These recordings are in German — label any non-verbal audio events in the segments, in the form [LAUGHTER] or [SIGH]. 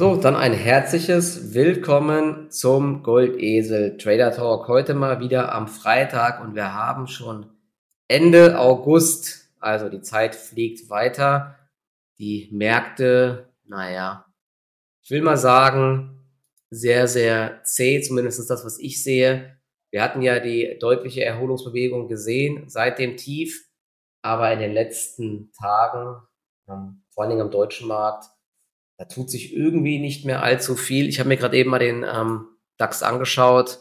So, dann ein herzliches Willkommen zum Goldesel Trader Talk. Heute mal wieder am Freitag und wir haben schon Ende August. Also die Zeit fliegt weiter. Die Märkte, naja, ich will mal sagen, sehr, sehr zäh, zumindest das, was ich sehe. Wir hatten ja die deutliche Erholungsbewegung gesehen seit dem Tief, aber in den letzten Tagen, vor allen Dingen am deutschen Markt, da tut sich irgendwie nicht mehr allzu viel. Ich habe mir gerade eben mal den ähm, DAX angeschaut.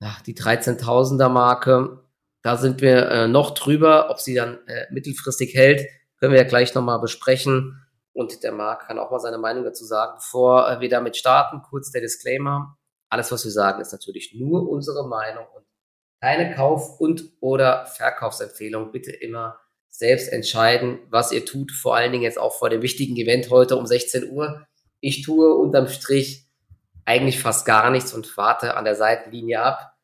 Ja, die 13.000er Marke, da sind wir äh, noch drüber. Ob sie dann äh, mittelfristig hält, können wir ja gleich nochmal besprechen. Und der Marc kann auch mal seine Meinung dazu sagen. Bevor äh, wir damit starten, kurz der Disclaimer. Alles, was wir sagen, ist natürlich nur unsere Meinung und keine Kauf- und oder Verkaufsempfehlung. Bitte immer selbst entscheiden, was ihr tut, vor allen Dingen jetzt auch vor dem wichtigen Event heute um 16 Uhr. Ich tue unterm Strich eigentlich fast gar nichts und warte an der Seitenlinie ab.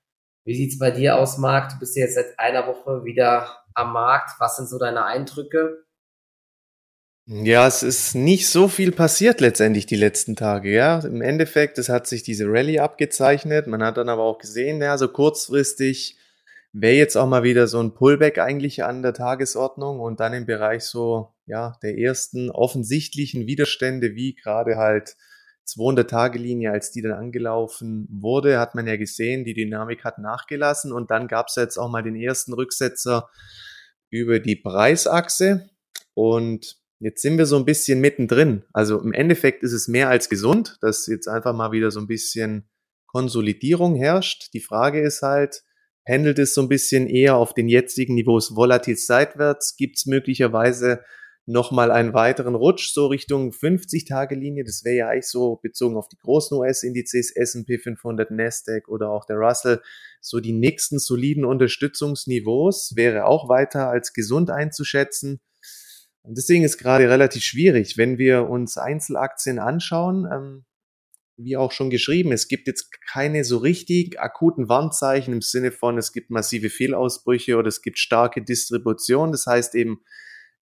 Wie sieht's bei dir aus, Marc? Du bist jetzt seit einer Woche wieder am Markt. Was sind so deine Eindrücke? Ja, es ist nicht so viel passiert letztendlich die letzten Tage, ja. Im Endeffekt, es hat sich diese Rallye abgezeichnet. Man hat dann aber auch gesehen, ja, so kurzfristig wäre jetzt auch mal wieder so ein Pullback eigentlich an der Tagesordnung und dann im Bereich so, ja, der ersten offensichtlichen Widerstände, wie gerade halt 200-Tage-Linie, als die dann angelaufen wurde, hat man ja gesehen, die Dynamik hat nachgelassen und dann gab es jetzt auch mal den ersten Rücksetzer über die Preisachse und jetzt sind wir so ein bisschen mittendrin. Also im Endeffekt ist es mehr als gesund, dass jetzt einfach mal wieder so ein bisschen Konsolidierung herrscht. Die Frage ist halt, pendelt es so ein bisschen eher auf den jetzigen Niveaus volatil seitwärts? Gibt es möglicherweise nochmal einen weiteren Rutsch so Richtung 50-Tage-Linie? Das wäre ja eigentlich so bezogen auf die großen US-Indizes, S&P 500, Nasdaq oder auch der Russell, so die nächsten soliden Unterstützungsniveaus wäre auch weiter als gesund einzuschätzen. Und deswegen ist gerade relativ schwierig, wenn wir uns Einzelaktien anschauen. Ähm, wie auch schon geschrieben, es gibt jetzt keine so richtig akuten Warnzeichen im Sinne von, es gibt massive Fehlausbrüche oder es gibt starke Distribution. Das heißt eben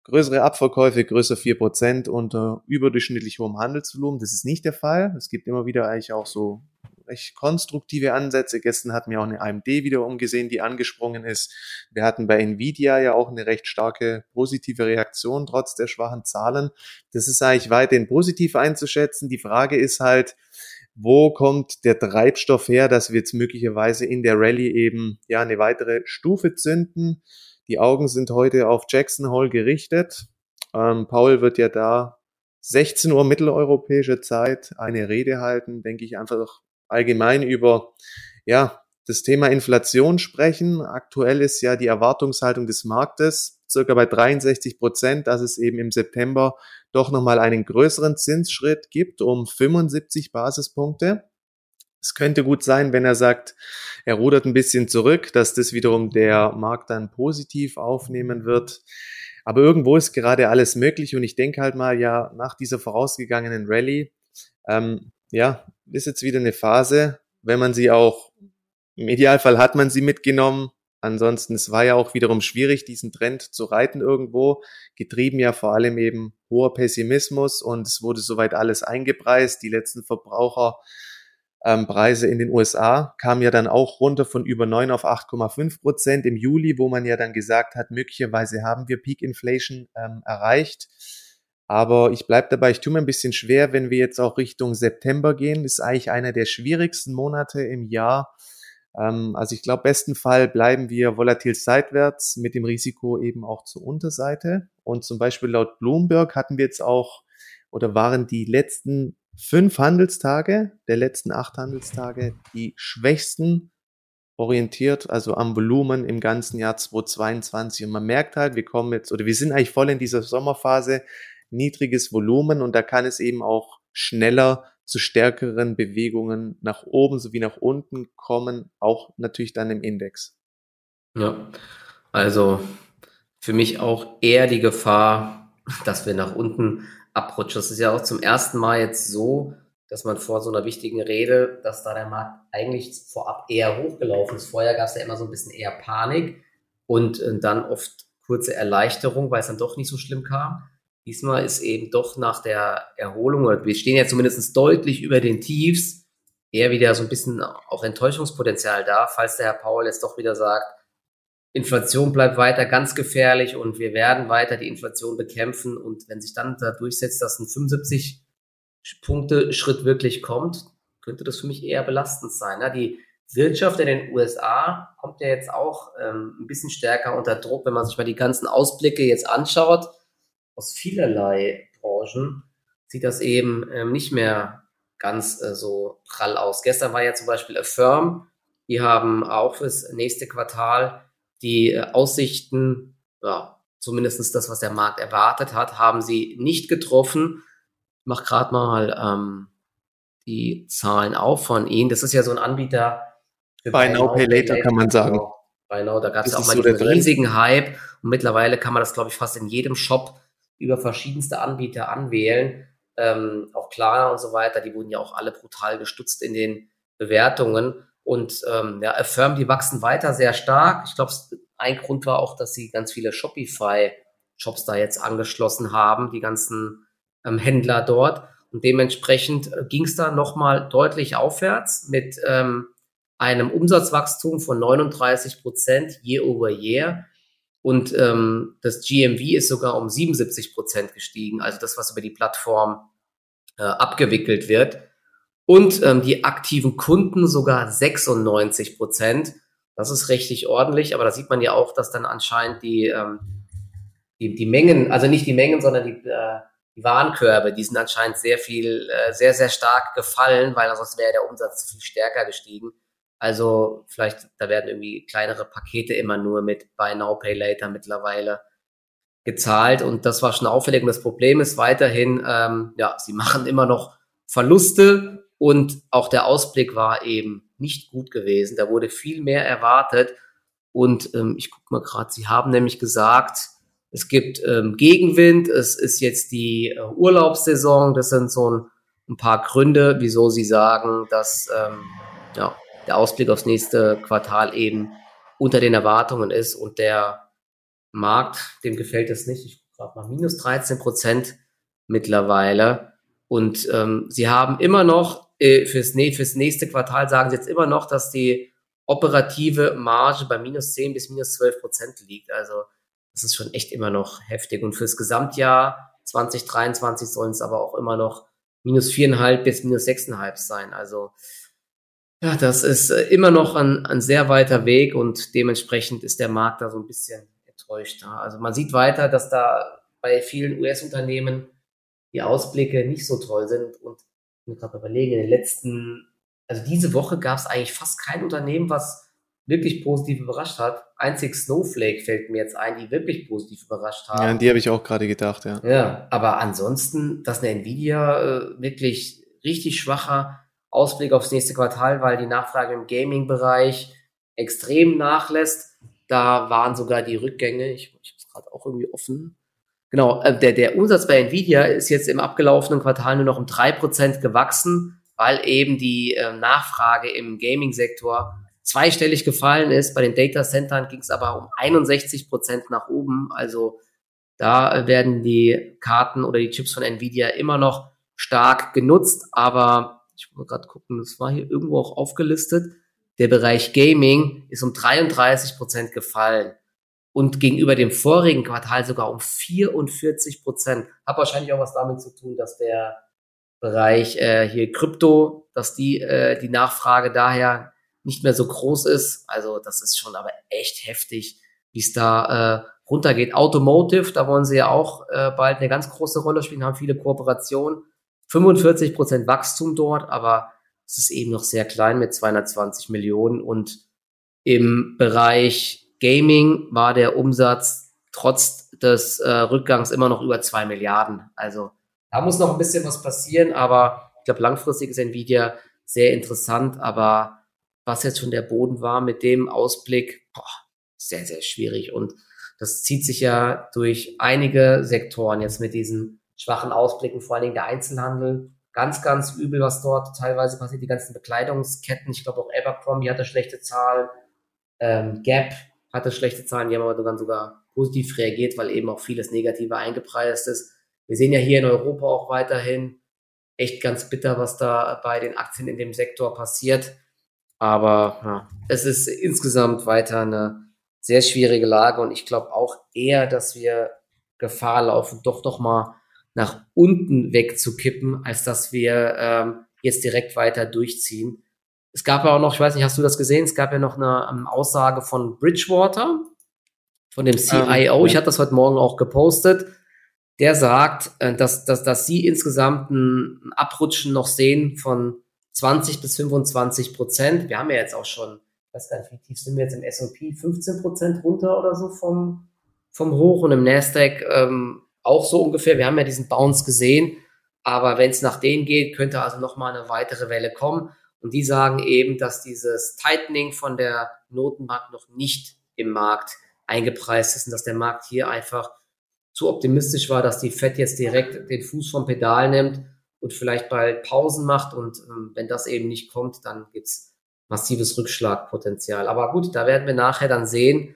größere Abverkäufe, größer vier Prozent unter überdurchschnittlich hohem Handelsvolumen. Das ist nicht der Fall. Es gibt immer wieder eigentlich auch so recht konstruktive Ansätze. Gestern hatten wir auch eine AMD wieder umgesehen, die angesprungen ist. Wir hatten bei Nvidia ja auch eine recht starke positive Reaktion trotz der schwachen Zahlen. Das ist eigentlich weiterhin positiv einzuschätzen. Die Frage ist halt, wo kommt der Treibstoff her, dass wir jetzt möglicherweise in der Rallye eben ja eine weitere Stufe zünden. Die Augen sind heute auf Jackson Hole gerichtet. Ähm, Paul wird ja da 16 Uhr mitteleuropäische Zeit eine Rede halten, denke ich einfach allgemein über ja, das Thema Inflation sprechen. Aktuell ist ja die Erwartungshaltung des Marktes circa bei 63 Prozent, dass es eben im September doch nochmal einen größeren Zinsschritt gibt um 75 Basispunkte. Es könnte gut sein, wenn er sagt, er rudert ein bisschen zurück, dass das wiederum der Markt dann positiv aufnehmen wird. Aber irgendwo ist gerade alles möglich und ich denke halt mal, ja, nach dieser vorausgegangenen Rallye, ähm, ja, ist jetzt wieder eine Phase, wenn man sie auch, im Idealfall hat man sie mitgenommen. Ansonsten, es war ja auch wiederum schwierig, diesen Trend zu reiten irgendwo, getrieben ja vor allem eben hoher Pessimismus und es wurde soweit alles eingepreist. Die letzten Verbraucherpreise ähm, in den USA kamen ja dann auch runter von über 9 auf 8,5 Prozent im Juli, wo man ja dann gesagt hat, möglicherweise haben wir Peak Inflation ähm, erreicht. Aber ich bleibe dabei, ich tue mir ein bisschen schwer, wenn wir jetzt auch Richtung September gehen. Ist eigentlich einer der schwierigsten Monate im Jahr. Ähm, also ich glaube, besten Fall bleiben wir volatil seitwärts mit dem Risiko eben auch zur Unterseite. Und zum Beispiel laut Bloomberg hatten wir jetzt auch oder waren die letzten fünf Handelstage der letzten acht Handelstage die schwächsten orientiert, also am Volumen im ganzen Jahr 2022. Und man merkt halt, wir kommen jetzt, oder wir sind eigentlich voll in dieser Sommerphase niedriges Volumen und da kann es eben auch schneller zu stärkeren Bewegungen nach oben sowie nach unten kommen, auch natürlich dann im Index. Ja, also für mich auch eher die Gefahr, dass wir nach unten abrutschen. Das ist ja auch zum ersten Mal jetzt so, dass man vor so einer wichtigen Rede, dass da der Markt eigentlich vorab eher hochgelaufen ist. Vorher gab es ja immer so ein bisschen eher Panik und äh, dann oft kurze Erleichterung, weil es dann doch nicht so schlimm kam. Diesmal ist eben doch nach der Erholung, oder wir stehen ja zumindest deutlich über den Tiefs, eher wieder so ein bisschen auch Enttäuschungspotenzial da, falls der Herr Paul jetzt doch wieder sagt, Inflation bleibt weiter ganz gefährlich und wir werden weiter die Inflation bekämpfen. Und wenn sich dann da durchsetzt, dass ein 75 Punkte Schritt wirklich kommt, könnte das für mich eher belastend sein. Ne? Die Wirtschaft in den USA kommt ja jetzt auch ähm, ein bisschen stärker unter Druck, wenn man sich mal die ganzen Ausblicke jetzt anschaut. Aus vielerlei Branchen sieht das eben ähm, nicht mehr ganz äh, so prall aus. Gestern war ja zum Beispiel Affirm, die haben auch fürs nächste Quartal die äh, Aussichten, ja, zumindest das, was der Markt erwartet hat, haben sie nicht getroffen. Ich mache gerade mal ähm, die Zahlen auf von ihnen. Das ist ja so ein Anbieter. Für Buy Now, Pay Later kann man sagen. Genau. Da gab es auch mal so diesen riesigen Hype und mittlerweile kann man das, glaube ich, fast in jedem Shop über verschiedenste Anbieter anwählen. Ähm, auch Klarna und so weiter, die wurden ja auch alle brutal gestützt in den Bewertungen. Und ähm, ja, Affirm, die wachsen weiter sehr stark. Ich glaube, ein Grund war auch, dass sie ganz viele Shopify-Shops da jetzt angeschlossen haben, die ganzen ähm, Händler dort. Und dementsprechend äh, ging es da nochmal deutlich aufwärts mit ähm, einem Umsatzwachstum von 39 Prozent year over year. Und ähm, das GMV ist sogar um 77 Prozent gestiegen, also das, was über die Plattform äh, abgewickelt wird und ähm, die aktiven Kunden sogar 96 Prozent. Das ist richtig ordentlich, aber da sieht man ja auch, dass dann anscheinend die, ähm, die, die Mengen, also nicht die Mengen, sondern die, äh, die Warenkörbe, die sind anscheinend sehr viel, äh, sehr, sehr stark gefallen, weil sonst wäre der Umsatz viel stärker gestiegen. Also vielleicht, da werden irgendwie kleinere Pakete immer nur mit Buy Now, Pay Later mittlerweile gezahlt und das war schon auffällig. Und das Problem ist weiterhin, ähm, ja, sie machen immer noch Verluste und auch der Ausblick war eben nicht gut gewesen. Da wurde viel mehr erwartet. Und ähm, ich gucke mal gerade, Sie haben nämlich gesagt, es gibt ähm, Gegenwind, es ist jetzt die äh, Urlaubssaison. Das sind so ein, ein, paar Gründe, wieso Sie sagen, dass ähm, ja, der Ausblick aufs nächste Quartal eben unter den Erwartungen ist und der Markt, dem gefällt es nicht. Ich gerade mal, minus 13 Prozent mittlerweile. Und ähm, sie haben immer noch äh, fürs, fürs nächste Quartal sagen sie jetzt immer noch, dass die operative Marge bei minus 10 bis minus 12 Prozent liegt. Also das ist schon echt immer noch heftig. Und fürs Gesamtjahr 2023 sollen es aber auch immer noch minus 4,5 bis minus 6,5 sein. Also ja, das ist äh, immer noch ein, ein sehr weiter Weg und dementsprechend ist der Markt da so ein bisschen enttäuscht. Also man sieht weiter, dass da bei vielen US-Unternehmen die Ausblicke nicht so toll sind und mir gerade überlegen, in den letzten, also diese Woche gab es eigentlich fast kein Unternehmen, was wirklich positiv überrascht hat. Einzig Snowflake fällt mir jetzt ein, die wirklich positiv überrascht haben. Ja, an die habe ich auch gerade gedacht, ja. Ja, aber ansonsten, dass eine Nvidia äh, wirklich richtig schwacher Ausblick aufs nächste Quartal, weil die Nachfrage im Gaming-Bereich extrem nachlässt. Da waren sogar die Rückgänge, ich, ich habe es gerade auch irgendwie offen, Genau, äh, der, der Umsatz bei Nvidia ist jetzt im abgelaufenen Quartal nur noch um drei Prozent gewachsen, weil eben die äh, Nachfrage im Gaming-Sektor zweistellig gefallen ist. Bei den Data Centern ging es aber um 61 Prozent nach oben. Also da werden die Karten oder die Chips von Nvidia immer noch stark genutzt. Aber ich muss gerade gucken, das war hier irgendwo auch aufgelistet. Der Bereich Gaming ist um 33 Prozent gefallen und gegenüber dem vorigen Quartal sogar um 44 Prozent. Hat wahrscheinlich auch was damit zu tun, dass der Bereich äh, hier Krypto, dass die, äh, die Nachfrage daher nicht mehr so groß ist. Also das ist schon aber echt heftig, wie es da äh, runtergeht. Automotive, da wollen sie ja auch äh, bald eine ganz große Rolle spielen, haben viele Kooperationen. 45 Prozent Wachstum dort, aber es ist eben noch sehr klein mit 220 Millionen und im Bereich Gaming war der Umsatz trotz des äh, Rückgangs immer noch über zwei Milliarden. Also da muss noch ein bisschen was passieren, aber ich glaube, langfristig ist Nvidia sehr interessant, aber was jetzt schon der Boden war mit dem Ausblick, boah, sehr, sehr schwierig. Und das zieht sich ja durch einige Sektoren jetzt mit diesen schwachen Ausblicken, vor allen Dingen der Einzelhandel. Ganz, ganz übel, was dort teilweise passiert, die ganzen Bekleidungsketten. Ich glaube auch Abercrombie hatte schlechte Zahlen. Ähm, Gap hatte schlechte Zahlen, die haben aber dann sogar positiv reagiert, weil eben auch vieles Negative eingepreist ist. Wir sehen ja hier in Europa auch weiterhin echt ganz bitter, was da bei den Aktien in dem Sektor passiert. Aber ja, es ist insgesamt weiter eine sehr schwierige Lage und ich glaube auch eher, dass wir Gefahr laufen, doch noch mal nach unten wegzukippen, als dass wir ähm, jetzt direkt weiter durchziehen. Es gab ja auch noch, ich weiß nicht, hast du das gesehen? Es gab ja noch eine, eine Aussage von Bridgewater, von dem CIO. Um, ähm, ich hatte das heute Morgen auch gepostet. Der sagt, äh, dass, dass, dass sie insgesamt ein Abrutschen noch sehen von 20 bis 25 Prozent. Wir haben ja jetzt auch schon, ich weiß gar nicht, wie tief sind wir jetzt im S&P, 15 Prozent runter oder so vom, vom Hoch und im Nasdaq ähm, auch so ungefähr. Wir haben ja diesen Bounce gesehen, aber wenn es nach denen geht, könnte also noch mal eine weitere Welle kommen. Und die sagen eben, dass dieses Tightening von der Notenbank noch nicht im Markt eingepreist ist und dass der Markt hier einfach zu optimistisch war, dass die Fed jetzt direkt den Fuß vom Pedal nimmt und vielleicht bald Pausen macht. Und ähm, wenn das eben nicht kommt, dann gibt's massives Rückschlagpotenzial. Aber gut, da werden wir nachher dann sehen,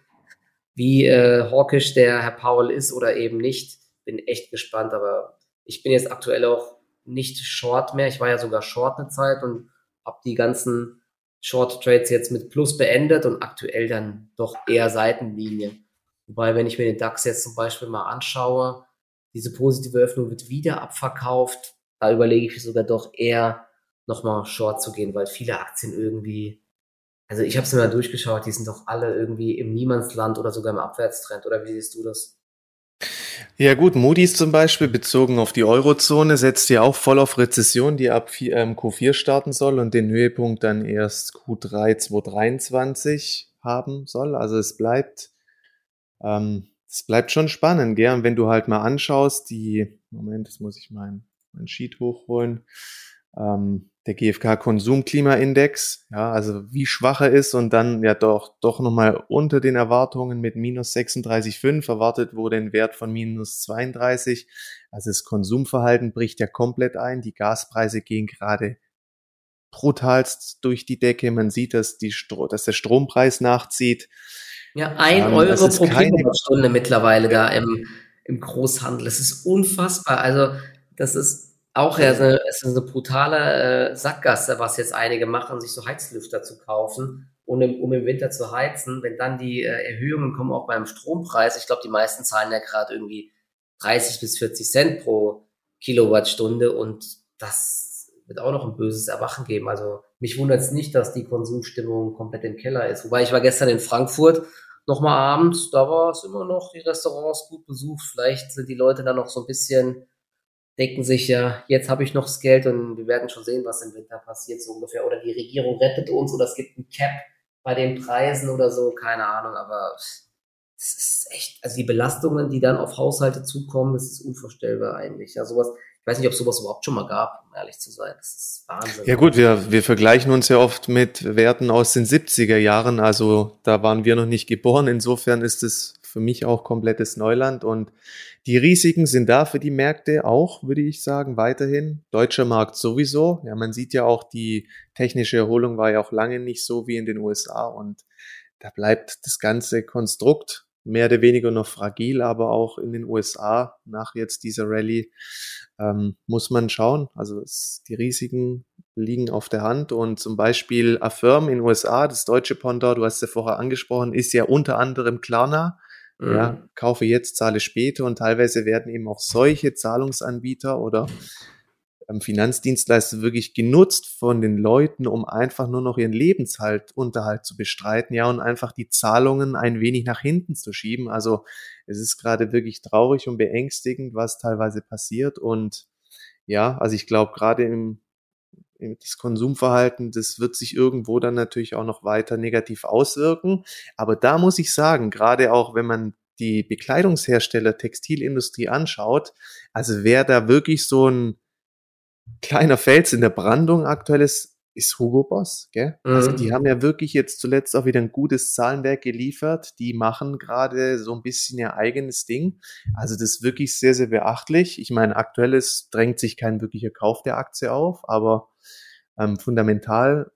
wie äh, hawkisch der Herr Powell ist oder eben nicht. Bin echt gespannt, aber ich bin jetzt aktuell auch nicht short mehr. Ich war ja sogar short eine Zeit und habe die ganzen Short Trades jetzt mit Plus beendet und aktuell dann doch eher Seitenlinie. Wobei, wenn ich mir den DAX jetzt zum Beispiel mal anschaue, diese positive Öffnung wird wieder abverkauft. Da überlege ich sogar doch eher nochmal Short zu gehen, weil viele Aktien irgendwie, also ich habe es mir mal durchgeschaut, die sind doch alle irgendwie im Niemandsland oder sogar im Abwärtstrend. Oder wie siehst du das? Ja gut, Moody's zum Beispiel, bezogen auf die Eurozone, setzt ja auch voll auf Rezession, die ab ähm, Q4 starten soll und den Höhepunkt dann erst Q3 2023 haben soll. Also es bleibt, ähm, es bleibt schon spannend? Und wenn du halt mal anschaust, die, Moment, jetzt muss ich mein, mein Sheet hochholen, ähm, der GfK-Konsumklimaindex, ja, also wie schwach er ist und dann ja doch, doch nochmal unter den Erwartungen mit minus 36,5 erwartet wurde ein Wert von minus 32. Also das Konsumverhalten bricht ja komplett ein. Die Gaspreise gehen gerade brutalst durch die Decke. Man sieht, dass, die Stro dass der Strompreis nachzieht. Ja, ein ähm, Euro pro Kilowattstunde mittlerweile da im, im Großhandel. Das ist unfassbar. Also das ist auch ja, also es ist eine brutale äh, Sackgasse, was jetzt einige machen, sich so Heizlüfter zu kaufen, um im, um im Winter zu heizen. Wenn dann die äh, Erhöhungen kommen, auch beim Strompreis, ich glaube, die meisten zahlen ja gerade irgendwie 30 bis 40 Cent pro Kilowattstunde und das wird auch noch ein böses Erwachen geben. Also mich wundert es nicht, dass die Konsumstimmung komplett im Keller ist. Wobei ich war gestern in Frankfurt nochmal abends, da war es immer noch die Restaurants gut besucht. Vielleicht sind die Leute da noch so ein bisschen denken sich ja, jetzt habe ich noch das Geld und wir werden schon sehen, was im Winter passiert, so ungefähr. Oder die Regierung rettet uns oder es gibt ein Cap bei den Preisen oder so, keine Ahnung, aber es ist echt, also die Belastungen, die dann auf Haushalte zukommen, das ist unvorstellbar eigentlich. Ja, sowas, ich weiß nicht, ob sowas überhaupt schon mal gab, um ehrlich zu sein. Das ist Wahnsinn. Ja gut, wir, wir vergleichen uns ja oft mit Werten aus den 70er Jahren, also da waren wir noch nicht geboren. Insofern ist es für mich auch komplettes Neuland und die Risiken sind da für die Märkte auch, würde ich sagen, weiterhin. Deutscher Markt sowieso. Ja, man sieht ja auch, die technische Erholung war ja auch lange nicht so wie in den USA und da bleibt das ganze Konstrukt mehr oder weniger noch fragil, aber auch in den USA nach jetzt dieser Rallye ähm, muss man schauen. Also es, die Risiken liegen auf der Hand und zum Beispiel Affirm in den USA, das deutsche Pendant, du hast ja vorher angesprochen, ist ja unter anderem Klarna. Mhm. Ja, kaufe jetzt, zahle später und teilweise werden eben auch solche Zahlungsanbieter oder ähm, Finanzdienstleister wirklich genutzt von den Leuten, um einfach nur noch ihren Lebenshalt, Unterhalt zu bestreiten, ja, und einfach die Zahlungen ein wenig nach hinten zu schieben. Also es ist gerade wirklich traurig und beängstigend, was teilweise passiert. Und ja, also ich glaube, gerade im das Konsumverhalten, das wird sich irgendwo dann natürlich auch noch weiter negativ auswirken. Aber da muss ich sagen, gerade auch wenn man die Bekleidungshersteller, Textilindustrie anschaut, also wer da wirklich so ein kleiner Fels in der Brandung aktuell ist, ist Hugo Boss, gell? Also mhm. Also die haben ja wirklich jetzt zuletzt auch wieder ein gutes Zahlenwerk geliefert. Die machen gerade so ein bisschen ihr eigenes Ding. Also das ist wirklich sehr, sehr beachtlich. Ich meine, aktuell ist, drängt sich kein wirklicher Kauf der Aktie auf, aber ähm, fundamental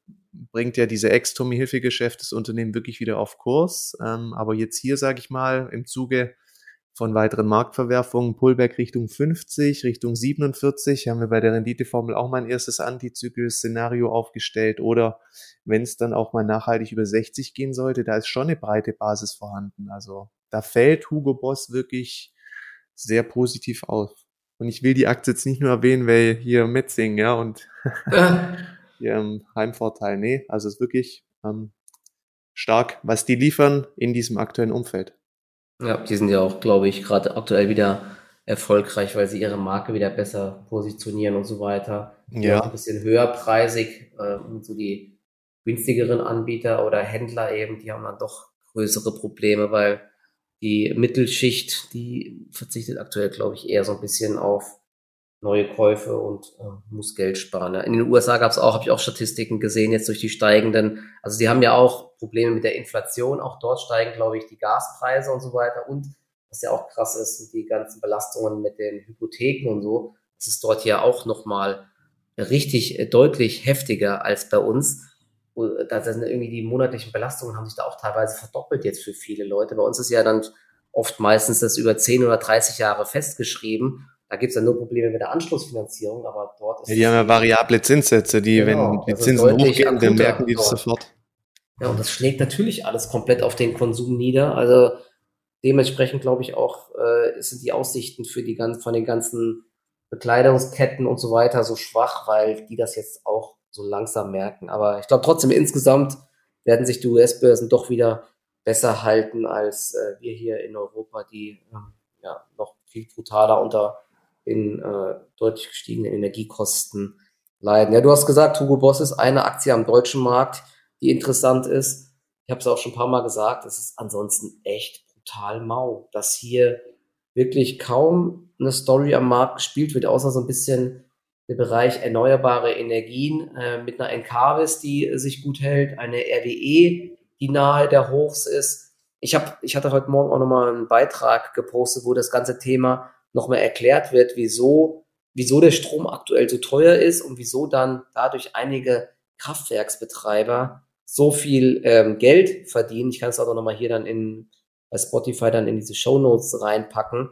bringt ja diese Ex-Tommy-Hilfe-Geschäft das Unternehmen wirklich wieder auf Kurs. Ähm, aber jetzt hier, sage ich mal, im Zuge von weiteren Marktverwerfungen. Pullback Richtung 50, Richtung 47 haben wir bei der Renditeformel auch mal ein erstes Antizyklis-Szenario aufgestellt. Oder wenn es dann auch mal nachhaltig über 60 gehen sollte, da ist schon eine breite Basis vorhanden. Also da fällt Hugo Boss wirklich sehr positiv auf. Und ich will die Aktie jetzt nicht nur erwähnen, weil hier Metzing, ja, und [LAUGHS] ihrem Heimvorteil. Nee, also es ist wirklich ähm, stark, was die liefern in diesem aktuellen Umfeld. Ja, die sind ja auch, glaube ich, gerade aktuell wieder erfolgreich, weil sie ihre Marke wieder besser positionieren und so weiter. Ja. Ein bisschen höherpreisig äh, und so die günstigeren Anbieter oder Händler eben, die haben dann doch größere Probleme, weil die Mittelschicht, die verzichtet aktuell, glaube ich, eher so ein bisschen auf neue Käufe und äh, muss Geld sparen. In den USA gab es auch, habe ich auch Statistiken gesehen, jetzt durch die steigenden, also sie haben ja auch Probleme mit der Inflation, auch dort steigen, glaube ich, die Gaspreise und so weiter und was ja auch krass ist, sind die ganzen Belastungen mit den Hypotheken und so, das ist dort ja auch nochmal richtig äh, deutlich heftiger als bei uns. Da sind irgendwie die monatlichen Belastungen haben sich da auch teilweise verdoppelt jetzt für viele Leute. Bei uns ist ja dann oft meistens das über 10 oder 30 Jahre festgeschrieben da gibt es ja nur Probleme mit der Anschlussfinanzierung, aber dort ist. Ja, die haben ja variable Zinssätze, die, genau, wenn die Zinsen hochgehen, dann merken die das sofort. Ja, und das schlägt natürlich alles komplett auf den Konsum nieder. Also dementsprechend glaube ich auch, äh, sind die Aussichten für die ganzen, von den ganzen Bekleidungsketten und so weiter so schwach, weil die das jetzt auch so langsam merken. Aber ich glaube trotzdem insgesamt werden sich die US-Börsen doch wieder besser halten als äh, wir hier in Europa, die ähm, ja noch viel brutaler unter in äh, deutlich gestiegenen Energiekosten leiden. Ja, du hast gesagt, Hugo Boss ist eine Aktie am deutschen Markt, die interessant ist. Ich habe es auch schon ein paar Mal gesagt, es ist ansonsten echt brutal mau, dass hier wirklich kaum eine Story am Markt gespielt wird, außer so ein bisschen der Bereich erneuerbare Energien äh, mit einer Encarvis, die sich gut hält, eine RWE, die nahe der Hochs ist. Ich, hab, ich hatte heute Morgen auch nochmal einen Beitrag gepostet, wo das ganze Thema nochmal erklärt wird, wieso, wieso der Strom aktuell so teuer ist und wieso dann dadurch einige Kraftwerksbetreiber so viel ähm, Geld verdienen. Ich kann es auch nochmal hier dann in, bei Spotify dann in diese Show Notes reinpacken.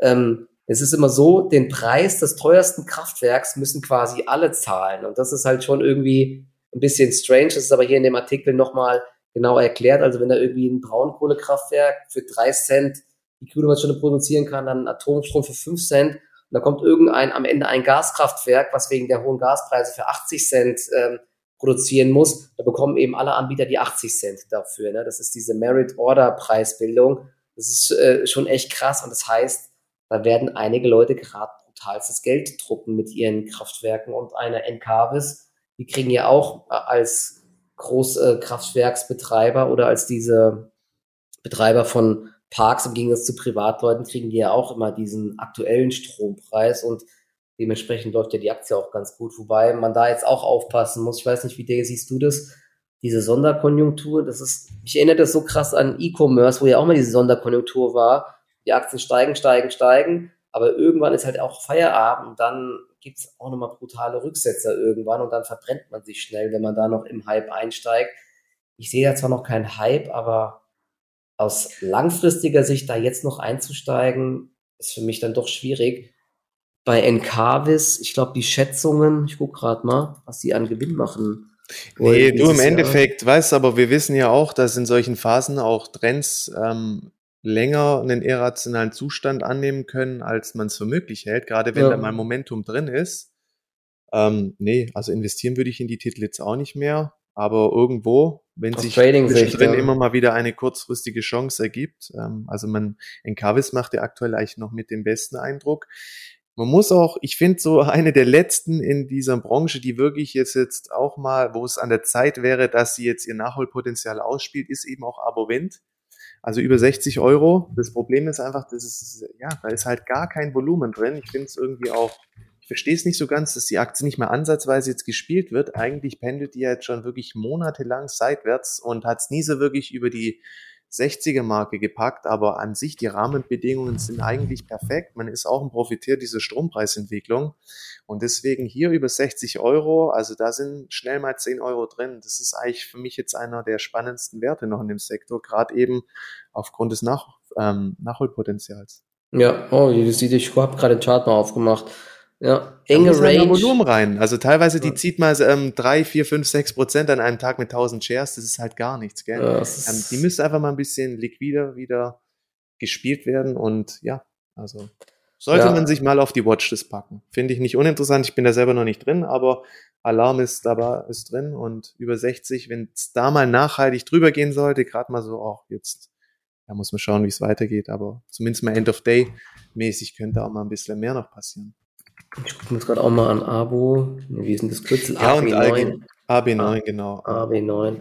Ähm, es ist immer so, den Preis des teuersten Kraftwerks müssen quasi alle zahlen. Und das ist halt schon irgendwie ein bisschen strange. Das ist aber hier in dem Artikel nochmal genau erklärt. Also wenn da irgendwie ein Braunkohlekraftwerk für drei Cent die Kilowattstunde produzieren kann, dann Atomstrom für 5 Cent. Und da kommt irgendein am Ende ein Gaskraftwerk, was wegen der hohen Gaspreise für 80 Cent ähm, produzieren muss. Da bekommen eben alle Anbieter die 80 Cent dafür. Ne? Das ist diese Merit-Order-Preisbildung. Das ist äh, schon echt krass und das heißt, da werden einige Leute gerade brutalstes Geld drucken mit ihren Kraftwerken und eine Encarvis, die kriegen ja auch äh, als Großkraftwerksbetreiber oder als diese Betreiber von Parks im Gegensatz zu Privatleuten kriegen die ja auch immer diesen aktuellen Strompreis und dementsprechend läuft ja die Aktie auch ganz gut. Wobei man da jetzt auch aufpassen muss. Ich weiß nicht, wie der siehst du das? Diese Sonderkonjunktur, das ist, ich erinnere das so krass an E-Commerce, wo ja auch mal diese Sonderkonjunktur war. Die Aktien steigen, steigen, steigen, aber irgendwann ist halt auch Feierabend und dann gibt's auch nochmal brutale Rücksetzer irgendwann und dann verbrennt man sich schnell, wenn man da noch im Hype einsteigt. Ich sehe ja zwar noch keinen Hype, aber aus langfristiger Sicht da jetzt noch einzusteigen, ist für mich dann doch schwierig. Bei Encarvis, ich glaube, die Schätzungen, ich gucke gerade mal, was die an Gewinn machen. Nee, du im Endeffekt, Jahr. weißt aber, wir wissen ja auch, dass in solchen Phasen auch Trends ähm, länger einen irrationalen Zustand annehmen können, als man es für möglich hält, gerade wenn ja. da mal Momentum drin ist. Ähm, nee, also investieren würde ich in die Titel jetzt auch nicht mehr. Aber irgendwo, wenn Aus sich zwischendrin ja. immer mal wieder eine kurzfristige Chance ergibt, ähm, also man, Encarvis macht ja aktuell eigentlich noch mit dem besten Eindruck. Man muss auch, ich finde so [LAUGHS] eine der letzten in dieser Branche, die wirklich jetzt jetzt auch mal, wo es an der Zeit wäre, dass sie jetzt ihr Nachholpotenzial ausspielt, ist eben auch Abovent. Also über 60 Euro. Das Problem ist einfach, das ist, ja, da ist halt gar kein Volumen drin. Ich finde es irgendwie auch verstehe es nicht so ganz, dass die Aktie nicht mehr ansatzweise jetzt gespielt wird. Eigentlich pendelt die ja jetzt schon wirklich monatelang seitwärts und hat es nie so wirklich über die 60er Marke gepackt, aber an sich die Rahmenbedingungen sind eigentlich perfekt. Man ist auch ein Profitier dieser Strompreisentwicklung und deswegen hier über 60 Euro, also da sind schnell mal 10 Euro drin. Das ist eigentlich für mich jetzt einer der spannendsten Werte noch in dem Sektor, gerade eben aufgrund des Nach ähm, Nachholpotenzials. Ja, oh, wie sieht ich habe gerade den Chart mal aufgemacht. Ja, enge Range. Volumen rein. Also teilweise, die Ja. zieht mal ähm, 3, 4, 5, 6 Prozent an einem Tag mit 1000 Shares. Das ist halt gar nichts, gell? Ja, Ähm, die müsste einfach mal ein bisschen liquider wieder gespielt werden und ja, also sollte Ja. man sich mal auf die Watchlist packen. Finde ich nicht uninteressant. Ich bin da selber noch nicht drin, aber Alarm ist dabei, ist drin und über 60, wenn es da mal nachhaltig drüber gehen sollte, gerade mal so auch jetzt, da muss man schauen, wie es weitergeht, aber zumindest mal End of Day mäßig könnte auch mal ein bisschen mehr noch passieren. Ich gucke mir jetzt gerade auch mal an Abo. Wie ist denn das Kürzel? Ja, und AB9. allgemein- AB9, genau. AB9.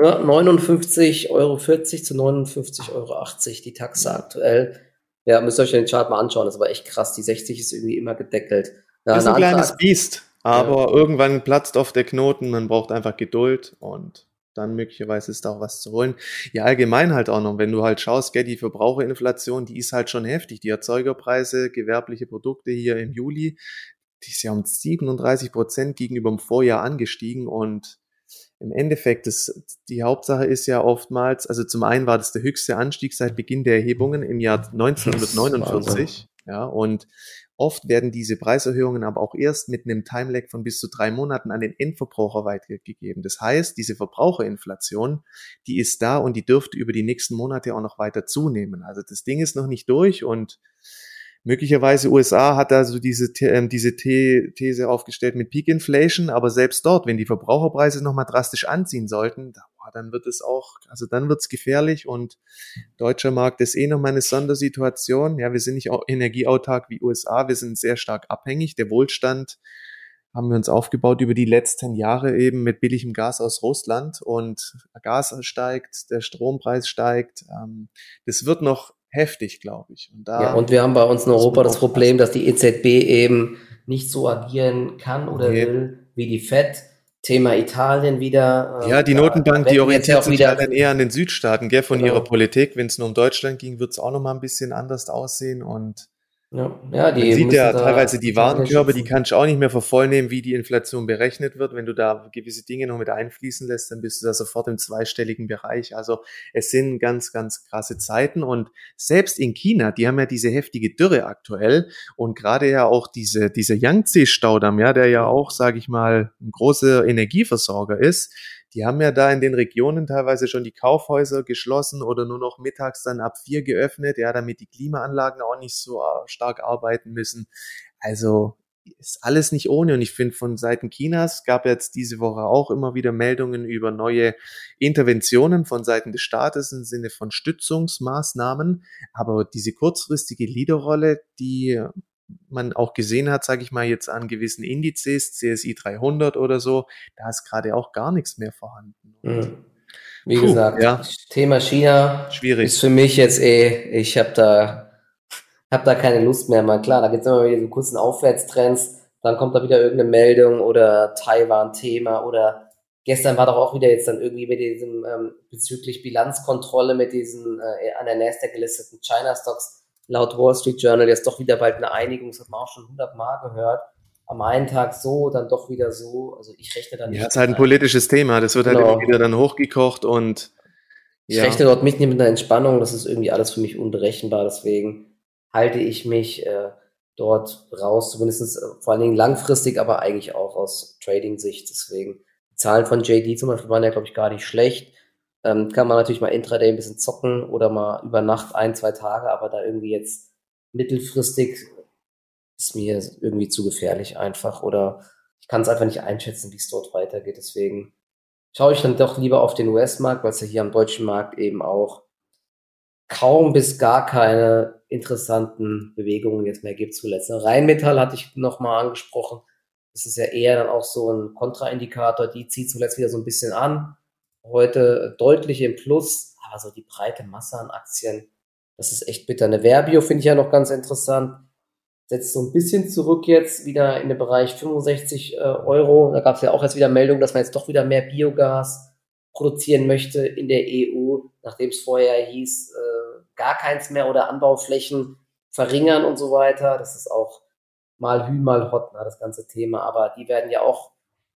Ja, 59,40 Euro zu 59,80 Euro die Taxe aktuell. Ja, müsst ihr euch den Chart mal anschauen. Das war echt krass. Die 60 ist irgendwie immer gedeckelt. Ja, Das ist ein kleines Biest, aber irgendwann platzt oft der Knoten, man braucht einfach Geduld und dann möglicherweise ist da auch was zu holen. Ja, allgemein halt auch noch, wenn du halt schaust, gell, die Verbraucherinflation, die ist halt schon heftig. Die Erzeugerpreise, gewerbliche Produkte hier im Juli, die ist ja um 37 Prozent gegenüber dem Vorjahr angestiegen und im Endeffekt, das, die Hauptsache ist ja oftmals, also zum einen war das der höchste Anstieg seit Beginn der Erhebungen im Jahr 1949. Ja, und oft werden diese Preiserhöhungen aber auch erst mit einem Timelag von bis zu drei Monaten an den Endverbraucher weitergegeben. Das heißt, diese Verbraucherinflation, die ist da und die dürfte über die nächsten Monate auch noch weiter zunehmen. Also das Ding ist noch nicht durch und Möglicherweise USA hat da so diese, ähm, diese The These aufgestellt mit Peak Inflation, aber selbst dort, wenn die Verbraucherpreise nochmal drastisch anziehen sollten, da- dann wird es auch, also dann wird es gefährlich und deutscher Markt ist eh nochmal eine Sondersituation. Ja, wir sind nicht au- energieautark wie USA, wir sind sehr stark abhängig. Der Wohlstand haben wir uns aufgebaut über die letzten Jahre eben mit billigem Gas aus Russland und Gas steigt, der Strompreis steigt. Ähm, das wird noch heftig, glaube ich. Und da Ja, und wir haben bei uns in Europa das. Problem, dass die EZB eben nicht so agieren kann oder Nee. will wie die FED. Thema Italien wieder. äh, Ja, die Notenbank, die orientiert sich ja dann eher an den Südstaaten, gell, von Genau. ihrer Politik. Wenn es nur um Deutschland ging, wird es auch nochmal ein bisschen anders aussehen und Ja, ja, die Man sieht ja teilweise die Warenkörbe, die kannst du auch nicht mehr vervollnehmen, wie die Inflation berechnet wird. Wenn du da gewisse Dinge noch mit einfließen lässt, dann bist du da sofort im zweistelligen Bereich. Also es sind ganz, ganz krasse Zeiten. Und selbst in China, die haben ja diese heftige Dürre aktuell und gerade ja auch diese, dieser Yangtze-Staudamm, ja, der ja auch, sage ich mal, ein großer Energieversorger ist, die haben ja da in den Regionen teilweise schon die Kaufhäuser geschlossen oder nur noch mittags dann ab vier geöffnet, ja, damit die Klimaanlagen auch nicht so äh, stark arbeiten müssen. Also ist alles nicht ohne. Und ich finde, von Seiten Chinas gab jetzt diese Woche auch immer wieder Meldungen über neue Interventionen von Seiten des Staates im Sinne von Stützungsmaßnahmen. Aber diese kurzfristige Leaderrolle, die man auch gesehen hat, sage ich mal jetzt an gewissen Indizes, CSI 300 oder so, da ist gerade auch gar nichts mehr vorhanden. Mhm. Wie Puh, gesagt, ja. Thema China ist Schwierig. für mich jetzt eh, ich habe da, hab da keine Lust mehr. Mal klar, da gibt's immer wieder so kurzen Aufwärtstrends, dann kommt da wieder irgendeine Meldung oder Taiwan-Thema oder gestern war doch auch wieder jetzt dann irgendwie mit diesem ähm, bezüglich Bilanzkontrolle mit diesen äh, an der Nasdaq gelisteten China Stocks laut Wall Street Journal jetzt doch wieder bald eine Einigung, das hat man auch schon hundertmal gehört. Am einen Tag so, dann doch wieder so. Also ich rechne dann nicht. Ja, ist halt ein politisches Thema. Das wird halt Genau. immer wieder dann hochgekocht und Ich ja. rechne dort nicht mit einer Entspannung, das ist irgendwie alles für mich unberechenbar, deswegen halte ich mich äh, dort raus, zumindest äh, vor allen Dingen langfristig, aber eigentlich auch aus Trading-Sicht. Deswegen, die Zahlen von JD zum Beispiel waren ja, glaube ich, gar nicht schlecht. Ähm, kann man natürlich mal intraday ein bisschen zocken oder mal über Nacht ein, zwei Tage, aber da irgendwie jetzt mittelfristig ist mir irgendwie zu gefährlich einfach oder ich kann es einfach nicht einschätzen, wie es dort weitergeht. Deswegen schaue ich dann doch lieber auf den US-Markt, weil es ja hier am deutschen Markt eben auch kaum bis gar keine interessanten Bewegungen jetzt mehr gibt zuletzt. Rheinmetall hatte ich nochmal angesprochen. Das ist ja eher dann auch so ein Kontraindikator. Die zieht zuletzt wieder so ein bisschen an. Heute deutlich im Plus, aber so die breite Masse an Aktien, das ist echt bitter. Eine Verbio finde ich ja noch ganz interessant. Setzt so ein bisschen zurück jetzt wieder in den Bereich 65 äh, Euro. Da gab es ja auch jetzt wieder Meldungen, dass man jetzt doch wieder mehr Biogas produzieren möchte in der EU, nachdem es vorher hieß, äh, gar keins mehr oder Anbauflächen verringern und so weiter. Das ist auch mal Hü, mal Hot, na, das ganze Thema. Aber die werden ja auch,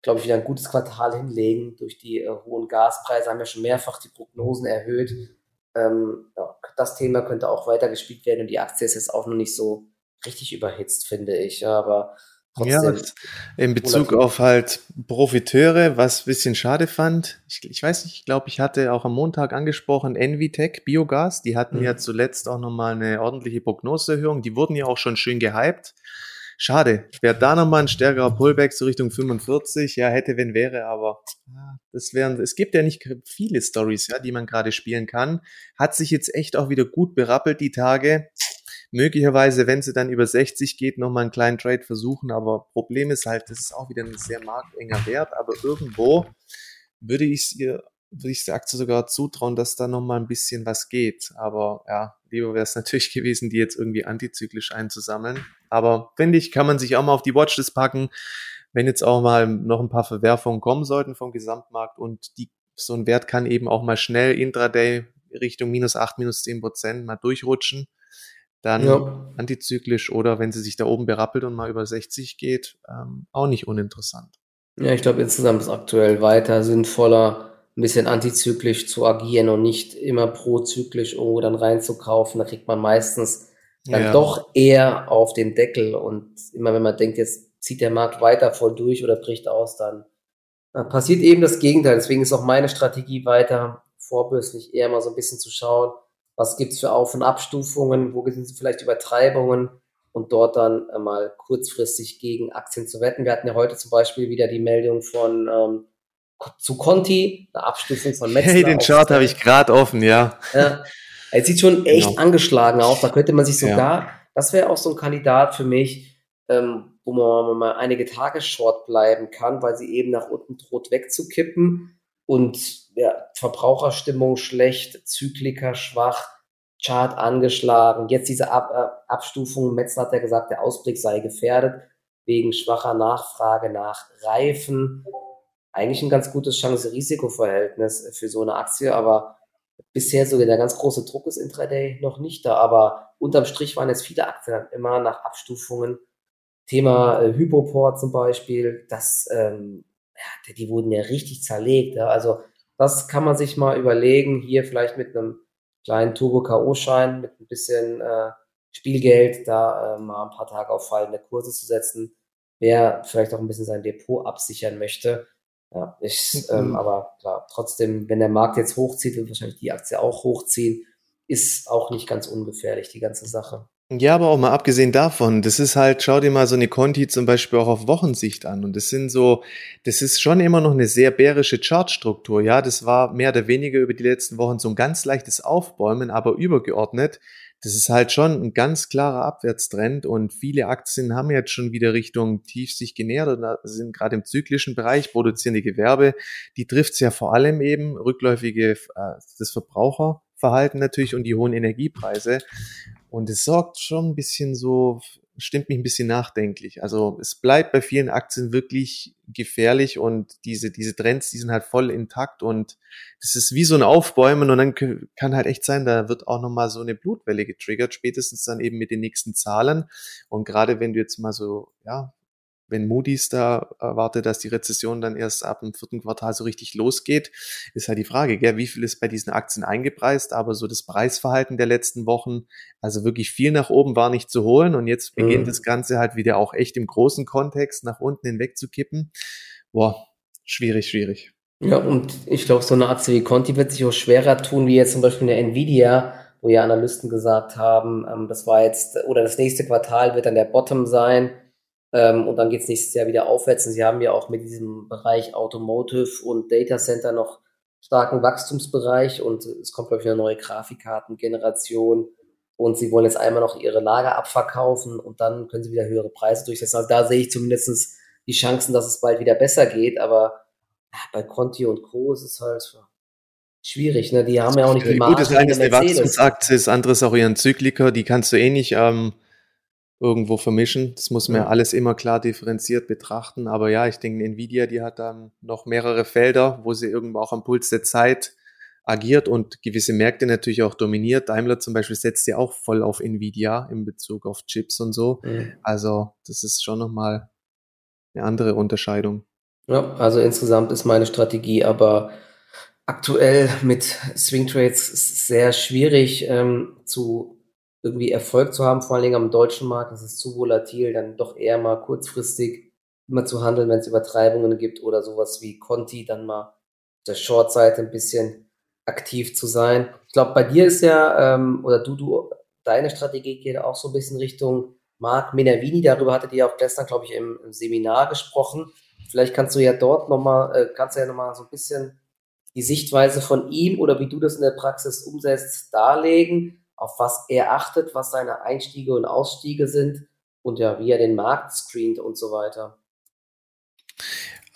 glaube ich, wieder ein gutes Quartal hinlegen. Durch die äh, hohen Gaspreise haben wir schon mehrfach die Prognosen erhöht. Ähm, ja, das Thema könnte auch weitergespielt werden und die Aktie ist jetzt auch noch nicht so richtig überhitzt, finde ich. Ja, aber ja, in Bezug auf halt Profiteure, was ein bisschen schade fand, ich, ich weiß nicht, ich glaube, ich hatte auch am Montag angesprochen, Envitech, Biogas, die hatten mhm. ja zuletzt auch nochmal eine ordentliche Prognoseerhöhung, die wurden ja auch schon schön gehypt. Schade, wäre da nochmal ein stärkerer Pullback so Richtung 45, ja, hätte, wenn wäre, aber das wären, es gibt ja nicht viele Stories, ja, die man gerade spielen kann. Hat sich jetzt echt auch wieder gut berappelt die Tage möglicherweise, wenn sie dann über 60 geht, nochmal einen kleinen Trade versuchen. Aber Problem ist halt, das ist auch wieder ein sehr marktenger Wert. Aber irgendwo würde ich es ihr, würde ich der Aktie sogar zutrauen, dass da nochmal ein bisschen was geht. Aber ja, lieber wäre es natürlich [LAUGHS] gewesen, die jetzt irgendwie antizyklisch einzusammeln. Aber finde ich, kann man sich auch mal auf die Watchlist packen, wenn jetzt auch mal noch ein paar Verwerfungen kommen sollten vom Gesamtmarkt und die, so ein Wert kann eben auch mal schnell intraday Richtung minus 8, minus 10 Prozent mal durchrutschen dann ja. antizyklisch oder wenn sie sich da oben berappelt und mal über 60 geht, ähm, auch nicht uninteressant. Ja, ich glaube insgesamt ist aktuell weiter sinnvoller, ein bisschen antizyklisch zu agieren und nicht immer prozyklisch irgendwo dann reinzukaufen. Da kriegt man meistens dann ja. doch eher auf den Deckel und immer wenn man denkt, jetzt zieht der Markt weiter voll durch oder bricht aus, dann passiert eben das Gegenteil. Deswegen ist auch meine Strategie weiter vorbörslich eher mal so ein bisschen zu schauen, was gibt's für Auf- und Abstufungen, wo sind vielleicht Übertreibungen und dort dann äh, mal kurzfristig gegen Aktien zu wetten. Wir hatten ja heute zum Beispiel wieder die Meldung von ähm, zu Conti, eine Abstufung von Metzler. Hey, den Chart habe ich gerade offen, ja. ja. Er sieht schon echt genau. angeschlagen aus. Da könnte man sich sogar, ja. das wäre auch so ein Kandidat für mich, ähm, wo man mal einige Tage short bleiben kann, weil sie eben nach unten droht wegzukippen und ja, Verbraucherstimmung schlecht, Zyklika schwach, Chart angeschlagen. Jetzt diese Ab äh, Abstufung. Metzler hat ja gesagt, der Ausblick sei gefährdet wegen schwacher Nachfrage nach Reifen. Eigentlich ein ganz gutes Chance-Risiko-Verhältnis für so eine Aktie, aber bisher sogar der ganz große Druck ist intraday noch nicht da. Aber unterm Strich waren jetzt viele Aktien immer nach Abstufungen. Thema äh, Hypoport zum Beispiel, das ähm, ja, die wurden ja richtig zerlegt. Ja. Also das kann man sich mal überlegen, hier vielleicht mit einem kleinen Turbo-K.O.-Schein, mit ein bisschen äh, Spielgeld, da äh, mal ein paar Tage auf fallende Kurse zu setzen, wer vielleicht auch ein bisschen sein Depot absichern möchte. Ja, ich, ähm, mhm. aber klar, trotzdem, wenn der Markt jetzt hochzieht, wird wahrscheinlich die Aktie auch hochziehen, ist auch nicht ganz ungefährlich, die ganze Sache. Ja, aber auch mal abgesehen davon, das ist halt, schau dir mal so eine Conti zum Beispiel auch auf Wochensicht an. Und das sind so, das ist schon immer noch eine sehr bärische Chartstruktur. Ja, das war mehr oder weniger über die letzten Wochen so ein ganz leichtes Aufbäumen, aber übergeordnet. Das ist halt schon ein ganz klarer Abwärtstrend und viele Aktien haben jetzt schon wieder Richtung tief sich genähert oder sind gerade im zyklischen Bereich, produzierende Gewerbe. Die trifft's ja vor allem eben rückläufige, äh, das Verbraucherverhalten natürlich und die hohen Energiepreise. Und es sorgt schon ein bisschen so, stimmt mich ein bisschen nachdenklich. Also es bleibt bei vielen Aktien wirklich gefährlich und diese, diese Trends, die sind halt voll intakt und das ist wie so ein Aufbäumen und dann kann halt echt sein, da wird auch nochmal so eine Blutwelle getriggert, spätestens dann eben mit den nächsten Zahlen. Und gerade wenn du jetzt mal so, ja, wenn Moody's da erwartet, dass die Rezession dann erst ab dem vierten Quartal so richtig losgeht, ist halt die Frage, gell, wie viel ist bei diesen Aktien eingepreist, aber so das Preisverhalten der letzten Wochen, also wirklich viel nach oben war nicht zu holen und jetzt beginnt mhm. das Ganze halt wieder auch echt im großen Kontext nach unten hinweg zu kippen. Boah, schwierig, schwierig. Ja, und ich glaube, so eine Aktie wie Conti wird sich auch schwerer tun, wie jetzt zum Beispiel eine Nvidia, wo ja Analysten gesagt haben, ähm, das war jetzt, oder das nächste Quartal wird dann der Bottom sein ähm, und dann geht es nächstes Jahr wieder aufwärts. Und sie haben ja auch mit diesem Bereich Automotive und Data Center noch starken Wachstumsbereich und es kommt, glaube ich, eine neue Grafikkartengeneration und sie wollen jetzt einmal noch ihre Lager abverkaufen und dann können sie wieder höhere Preise durchsetzen. Also da sehe ich zumindest die Chancen, dass es bald wieder besser geht, aber bei Conti und Co. ist es halt schwierig, ne? Die haben ja auch nicht die Marge. Gut, das eine ist eine Wachstumsaktie, das andere ist auch ihren Zykliker, die kannst du eh nicht ähm, irgendwo vermischen. Das muss man ja alles immer klar differenziert betrachten. Aber ja, ich denke, Nvidia, die hat dann noch mehrere Felder, wo sie irgendwo auch am Puls der Zeit agiert und gewisse Märkte natürlich auch dominiert. Daimler zum Beispiel setzt ja auch voll auf Nvidia in Bezug auf Chips und so. Mhm. Also das ist schon nochmal eine andere Unterscheidung. Ja, also insgesamt ist meine Strategie aber aktuell mit Swing Trades sehr schwierig ähm, zu irgendwie Erfolg zu haben, vor allen Dingen am deutschen Markt. Das ist zu volatil, dann doch eher mal kurzfristig immer zu handeln, wenn es Übertreibungen gibt oder sowas wie Conti, dann mal der Short-Seite ein bisschen aktiv zu sein. Ich glaube, bei dir ist ja, ähm, oder du, du, deine Strategie geht auch so ein bisschen Richtung Marc Minervini. Darüber hattet ihr auch gestern, glaube ich, im, im, Seminar gesprochen. Vielleicht kannst du ja dort nochmal, äh, kannst du ja nochmal so ein bisschen die Sichtweise von ihm oder wie du das in der Praxis umsetzt, darlegen, auf was er achtet, was seine Einstiege und Ausstiege sind und ja, wie er den Markt screent und so weiter.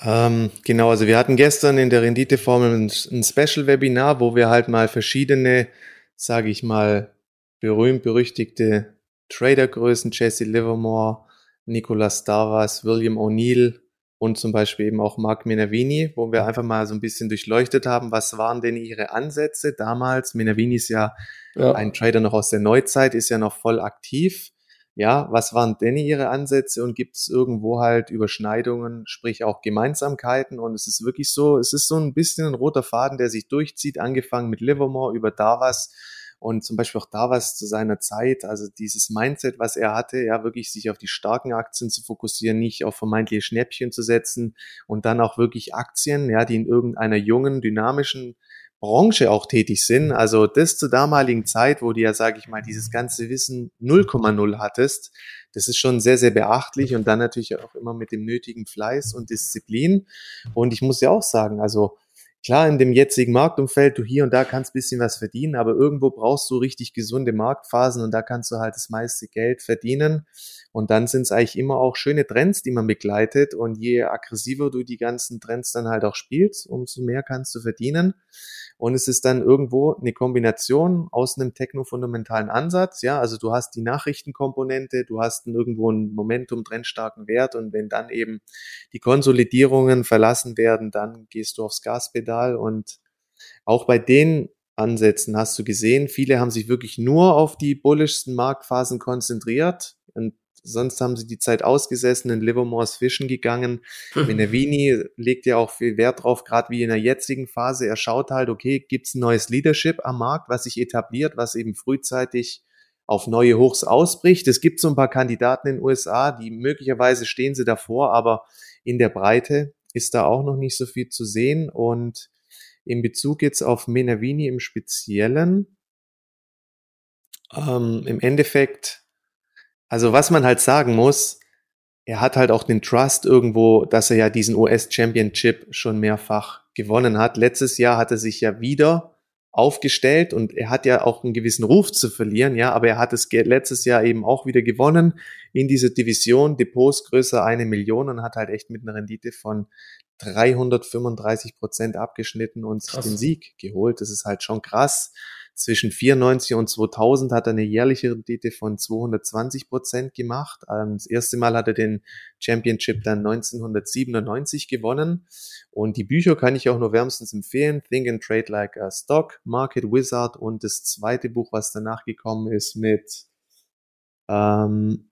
Ähm, genau, also wir hatten gestern in der Renditeformel ein, ein Special-Webinar, wo wir halt mal verschiedene, sage ich mal, berühmt-berüchtigte Tradergrößen, Jesse Livermore, Nicolas Davas, William O'Neill und zum Beispiel eben auch Mark Minervini, wo wir einfach mal so ein bisschen durchleuchtet haben, was waren denn ihre Ansätze damals. Minervini ist ja, ja. ein Trader noch aus der Neuzeit, ist ja noch voll aktiv. Ja, was waren denn ihre Ansätze und gibt es irgendwo halt Überschneidungen, sprich auch Gemeinsamkeiten? Und es ist wirklich so, es ist so ein bisschen ein roter Faden, der sich durchzieht, angefangen mit Livermore über Davas und zum Beispiel auch Davas zu seiner Zeit, also dieses Mindset, was er hatte, ja, wirklich sich auf die starken Aktien zu fokussieren, nicht auf vermeintliche Schnäppchen zu setzen und dann auch wirklich Aktien, ja, die in irgendeiner jungen, dynamischen Branche auch tätig sind. Also das zur damaligen Zeit, wo du ja, sage ich mal, dieses ganze Wissen 0,0 hattest, das ist schon sehr, sehr beachtlich und dann natürlich auch immer mit dem nötigen Fleiß und Disziplin. Und ich muss ja auch sagen, also klar, in dem jetzigen Marktumfeld, du hier und da kannst bisschen was verdienen, aber irgendwo brauchst du richtig gesunde Marktphasen und da kannst du halt das meiste Geld verdienen. Und dann sind es eigentlich immer auch schöne Trends, die man begleitet. Und je aggressiver du die ganzen Trends dann halt auch spielst, umso mehr kannst du verdienen. Und es ist dann irgendwo eine Kombination aus einem techno-fundamentalen Ansatz. Ja, also du hast die Nachrichtenkomponente, du hast irgendwo einen Momentum, trendstarken Wert. Und wenn dann eben die Konsolidierungen verlassen werden, dann gehst du aufs Gaspedal. Und auch bei den Ansätzen hast du gesehen, viele haben sich wirklich nur auf die bullischsten Marktphasen konzentriert. Sonst haben sie die Zeit ausgesessen, in Livermores Fischen gegangen. Hm. Minervini legt ja auch viel Wert drauf, gerade wie in der jetzigen Phase. Er schaut halt, okay, gibt's ein neues Leadership am Markt, was sich etabliert, was eben frühzeitig auf neue Hochs ausbricht. Es gibt so ein paar Kandidaten in den USA, die möglicherweise stehen sie davor, aber in der Breite ist da auch noch nicht so viel zu sehen. Und in Bezug jetzt auf Minervini im Speziellen, ähm, im Endeffekt also was man halt sagen muss, er hat halt auch den Trust irgendwo, dass er ja diesen US Championship schon mehrfach gewonnen hat. Letztes Jahr hat er sich ja wieder aufgestellt und er hat ja auch einen gewissen Ruf zu verlieren, ja, aber er hat es letztes Jahr eben auch wieder gewonnen in dieser Division, Depots größer eine Million und hat halt echt mit einer Rendite von 335 Prozent abgeschnitten und sich den Sieg geholt. Das ist halt schon krass zwischen 94 und 2000 hat er eine jährliche Rendite von 220 Prozent gemacht. Ähm, das erste Mal hat er den Championship dann 1997 gewonnen. Und die Bücher kann ich auch nur wärmstens empfehlen. Think and Trade Like a Stock, Market Wizard und das zweite Buch, was danach gekommen ist mit ähm,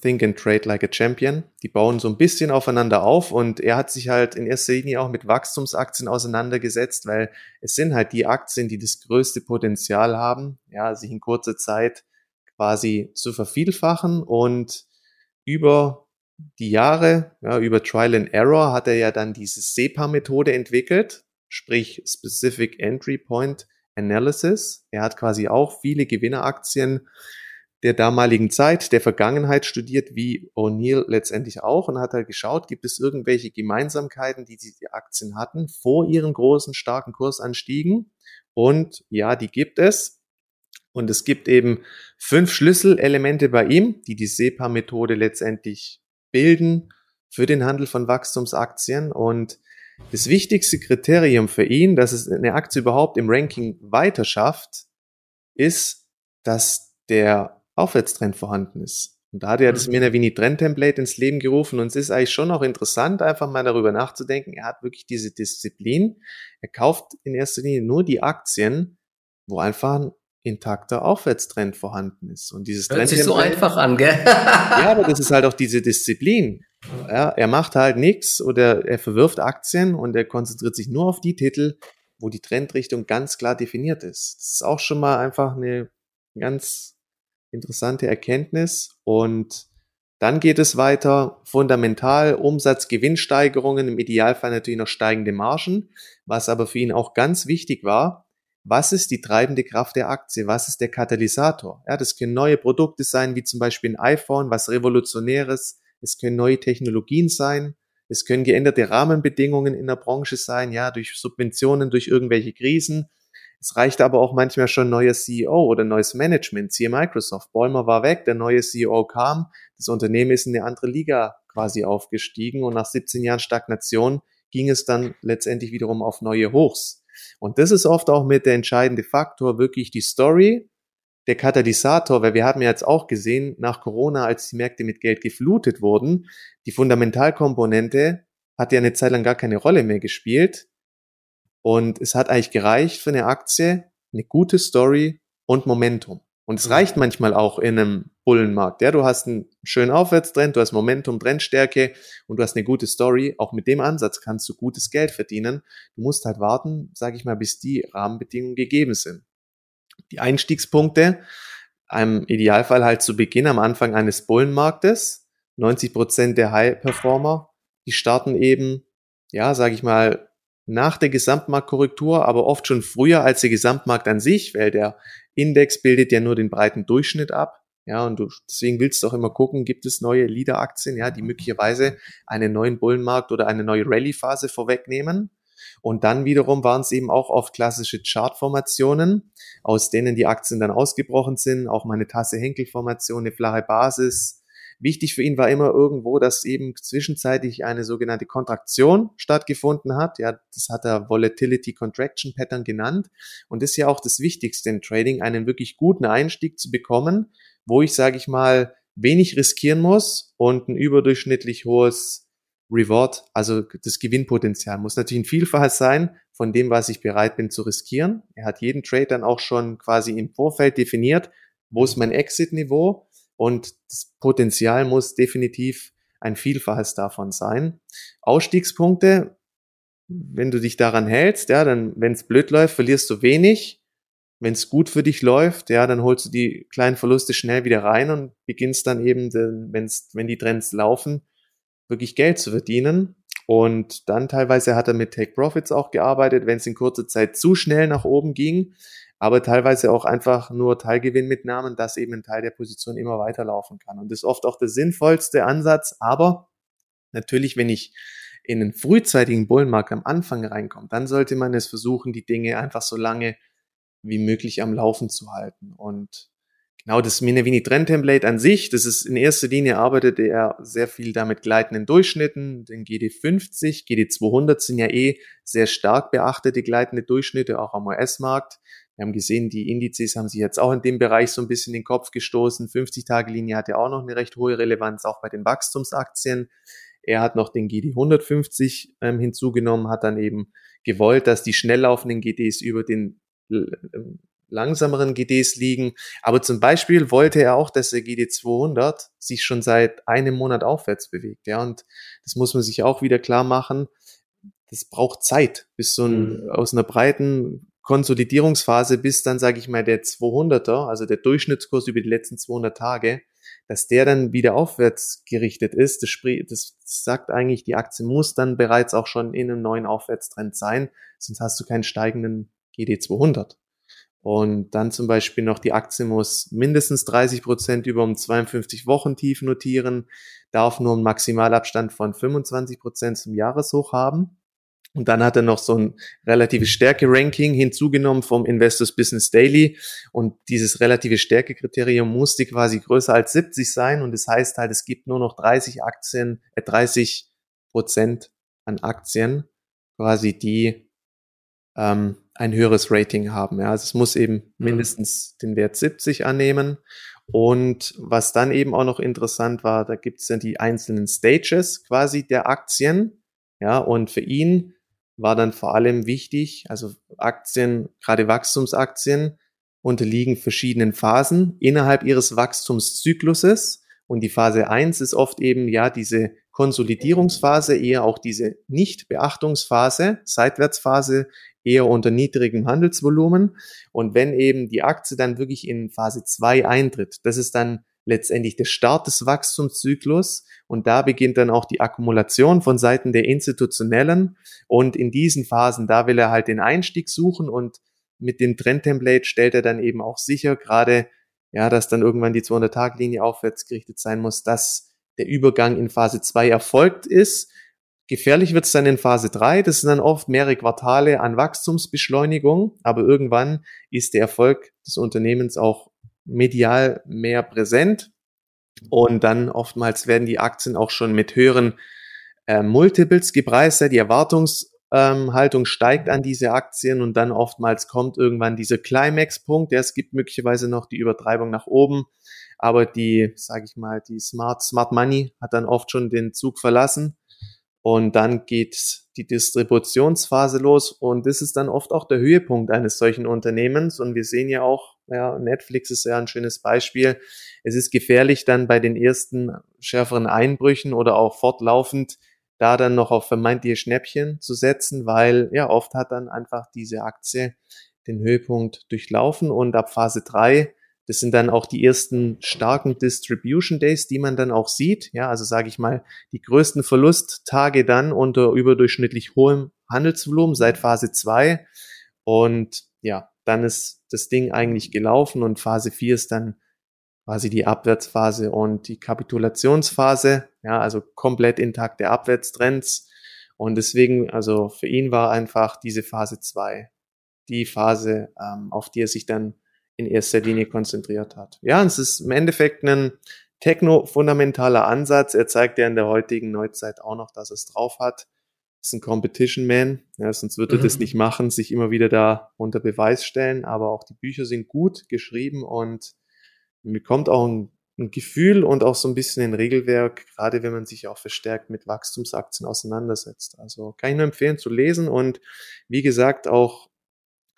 Think and Trade Like a Champion. Die bauen so ein bisschen aufeinander auf und er hat sich halt in erster Linie auch mit Wachstumsaktien auseinandergesetzt, weil es sind halt die Aktien, die das größte Potenzial haben, ja, sich in kurzer Zeit quasi zu vervielfachen und über die Jahre, ja, über Trial and Error hat er ja dann diese SEPA-Methode entwickelt, sprich Specific Entry Point Analysis. Er hat quasi auch viele Gewinneraktien der damaligen Zeit, der Vergangenheit studiert, wie O'Neill letztendlich auch und hat halt geschaut, gibt es irgendwelche Gemeinsamkeiten, die die Aktien hatten vor ihren großen, starken Kursanstiegen. Und ja, die gibt es. Und es gibt eben fünf Schlüsselelemente bei ihm, die die SEPA-Methode letztendlich bilden für den Handel von Wachstumsaktien. Und das wichtigste Kriterium für ihn, dass es eine Aktie überhaupt im Ranking weiter schafft, ist, dass der Aufwärtstrend vorhanden ist. Und da hat er das mhm. Menavini Trend Template ins Leben gerufen und es ist eigentlich schon auch interessant, einfach mal darüber nachzudenken. Er hat wirklich diese Disziplin. Er kauft in erster Linie nur die Aktien, wo einfach ein intakter Aufwärtstrend vorhanden ist. Und dieses Hört sich so einfach an, gell? [LAUGHS] ja, aber das ist halt auch diese Disziplin. Ja, er macht halt nichts oder er verwirft Aktien und er konzentriert sich nur auf die Titel, wo die Trendrichtung ganz klar definiert ist. Das ist auch schon mal einfach eine ganz interessante Erkenntnis und dann geht es weiter, fundamental Umsatz, Gewinnsteigerungen, im Idealfall natürlich noch steigende Margen, was aber für ihn auch ganz wichtig war. Was ist die treibende Kraft der Aktie? Was ist der Katalysator? Ja, das können neue Produkte sein, wie zum Beispiel ein iPhone, was revolutionäres. Es können neue Technologien sein. Es können geänderte Rahmenbedingungen in der Branche sein, ja, durch Subventionen, durch irgendwelche Krisen. Es reicht aber auch manchmal schon neuer CEO oder neues Management. Siehe Microsoft. Bäumer war weg, der neue CEO kam. Das Unternehmen ist in eine andere Liga quasi aufgestiegen und nach 17 Jahren Stagnation ging es dann letztendlich wiederum auf neue Hochs. Und das ist oft auch mit der entscheidende Faktor, wirklich die Story, der Katalysator, weil wir haben ja jetzt auch gesehen, nach Corona, als die Märkte mit Geld geflutet wurden, die Fundamentalkomponente hat ja eine Zeit lang gar keine Rolle mehr gespielt. Und es hat eigentlich gereicht für eine Aktie, eine gute Story und Momentum. Und es reicht manchmal auch in einem Bullenmarkt. Ja, du hast einen schönen Aufwärtstrend, du hast Momentum, Trendstärke und du hast eine gute Story. Auch mit dem Ansatz kannst du gutes Geld verdienen. Du musst halt warten, sage ich mal, bis die Rahmenbedingungen gegeben sind. Die Einstiegspunkte, im Idealfall halt zu Beginn am Anfang eines Bullenmarktes. 90 Prozent der High-Performer, die starten eben, ja, sage ich mal, nach der Gesamtmarktkorrektur, aber oft schon früher als der Gesamtmarkt an sich, weil der Index bildet ja nur den breiten Durchschnitt ab. Ja, und du, deswegen willst du auch immer gucken, gibt es neue Leader-Aktien, ja, die möglicherweise einen neuen Bullenmarkt oder eine neue Rallye-Phase vorwegnehmen. Und dann wiederum waren es eben auch oft klassische Chart-Formationen, aus denen die Aktien dann ausgebrochen sind, auch mal eine Tasse-Henkel-Formation, eine flache Basis, Wichtig für ihn war immer irgendwo, dass eben zwischenzeitlich eine sogenannte Kontraktion stattgefunden hat. Ja, das hat er Volatility Contraction Pattern genannt. Und das ist ja auch das Wichtigste im Trading, einen wirklich guten Einstieg zu bekommen, wo ich, sage ich mal, wenig riskieren muss und ein überdurchschnittlich hohes Reward, also das Gewinnpotenzial muss natürlich ein Vielfaches sein von dem, was ich bereit bin zu riskieren. Er hat jeden Trade dann auch schon quasi im Vorfeld definiert, wo ist mein Exit-Niveau und das Potenzial muss definitiv ein Vielfaches davon sein. Ausstiegspunkte, wenn du dich daran hältst, ja, dann, wenn es blöd läuft, verlierst du wenig. Wenn es gut für dich läuft, ja, dann holst du die kleinen Verluste schnell wieder rein und beginnst dann eben, wenn's, wenn die Trends laufen, wirklich Geld zu verdienen. Und dann teilweise hat er mit Take Profits auch gearbeitet, wenn es in kurzer Zeit zu schnell nach oben ging, aber teilweise auch einfach nur Teilgewinnmitnahmen, dass eben ein Teil der Position immer weiterlaufen kann. Und das ist oft auch der sinnvollste Ansatz. Aber natürlich, wenn ich in einen frühzeitigen Bullenmarkt am Anfang reinkomme, dann sollte man es versuchen, die Dinge einfach so lange wie möglich am Laufen zu halten. Und genau das Minavini Trend Template an sich, das ist in erster Linie arbeitet er sehr viel damit gleitenden Durchschnitten, den GD50, GD200 sind ja eh sehr stark beachtete gleitende Durchschnitte, auch am US-Markt. Wir haben gesehen, die Indizes haben sich jetzt auch in dem Bereich so ein bisschen in den Kopf gestoßen. 50-Tage-Linie hat ja auch noch eine recht hohe Relevanz, auch bei den Wachstumsaktien. Er hat noch den GD 150 ähm, hinzugenommen, hat dann eben gewollt, dass die schnell laufenden GDs über den ähm, langsameren GDs liegen. Aber zum Beispiel wollte er auch, dass der GD 200 sich schon seit einem Monat aufwärts bewegt. Ja, und das muss man sich auch wieder klar machen. Das braucht Zeit, bis so ein, mhm. aus einer breiten Konsolidierungsphase bis dann, sage ich mal, der 200er, also der Durchschnittskurs über die letzten 200 Tage, dass der dann wieder aufwärts gerichtet ist. Das, das sagt eigentlich, die Aktie muss dann bereits auch schon in einem neuen Aufwärtstrend sein, sonst hast du keinen steigenden GD 200. Und dann zum Beispiel noch die Aktie muss mindestens 30 Prozent über um 52 Wochen tief notieren, darf nur einen Maximalabstand von 25 Prozent zum Jahreshoch haben. Und dann hat er noch so ein relative Stärke-Ranking hinzugenommen vom Investors Business Daily. Und dieses relative Stärke-Kriterium musste quasi größer als 70 sein. Und das heißt halt, es gibt nur noch 30 Aktien, äh 30 Prozent an Aktien, quasi die ähm, ein höheres Rating haben. Ja, also es muss eben mhm. mindestens den Wert 70 annehmen. Und was dann eben auch noch interessant war, da gibt es dann die einzelnen Stages quasi der Aktien. Ja, und für ihn war dann vor allem wichtig, also Aktien, gerade Wachstumsaktien, unterliegen verschiedenen Phasen innerhalb ihres Wachstumszykluses. Und die Phase eins ist oft eben ja diese Konsolidierungsphase, eher auch diese Nicht-Beachtungsphase, Seitwärtsphase, eher unter niedrigem Handelsvolumen. Und wenn eben die Aktie dann wirklich in Phase 2 eintritt, das ist dann letztendlich der Start des Wachstumszyklus. Und da beginnt dann auch die Akkumulation von Seiten der Institutionellen. Und in diesen Phasen, da will er halt den Einstieg suchen. Und mit dem Trendtemplate stellt er dann eben auch sicher, gerade ja, dass dann irgendwann die 200-Tag-Linie aufwärts gerichtet sein muss, dass der Übergang in Phase 2 erfolgt ist. Gefährlich wird es dann in Phase 3, das sind dann oft mehrere Quartale an Wachstumsbeschleunigung, aber irgendwann ist der Erfolg des Unternehmens auch medial mehr präsent und dann oftmals werden die Aktien auch schon mit höheren äh, Multiples gepreist. Die Erwartungshaltung ähm, steigt an diese Aktien und dann oftmals kommt irgendwann dieser Climax-Punkt. Ja, es gibt möglicherweise noch die Übertreibung nach oben, aber die, sage ich mal, die Smart Smart Money hat dann oft schon den Zug verlassen und dann geht die Distributionsphase los und das ist dann oft auch der Höhepunkt eines solchen Unternehmens. Und wir sehen ja auch, ja, Netflix ist ja ein schönes Beispiel. Es ist gefährlich dann bei den ersten schärferen Einbrüchen oder auch fortlaufend da dann noch auf vermeintliche Schnäppchen zu setzen, weil ja oft hat dann einfach diese Aktie den Höhepunkt durchlaufen und ab Phase drei das sind dann auch die ersten starken Distribution Days, die man dann auch sieht. Ja, also sage ich mal, die größten Verlusttage dann unter überdurchschnittlich hohem Handelsvolumen seit Phase 2. Und ja, dann ist das Ding eigentlich gelaufen und Phase 4 ist dann quasi die Abwärtsphase und die Kapitulationsphase. Ja, also komplett intakte Abwärtstrends. Und deswegen, also für ihn war einfach diese Phase 2 die Phase, ähm, auf die er sich dann in erster Linie konzentriert hat. Ja, es ist im Endeffekt ein techno-fundamentaler Ansatz. Er zeigt ja in der heutigen Neuzeit auch noch, dass es drauf hat. Ist ein Competition Man, ja, sonst würde er mhm. das nicht machen, sich immer wieder da unter Beweis stellen. Aber auch die Bücher sind gut geschrieben und man bekommt auch ein, ein Gefühl und auch so ein bisschen ein Regelwerk, gerade wenn man sich auch verstärkt mit Wachstumsaktien auseinandersetzt. Also kann ich nur empfehlen zu lesen und wie gesagt auch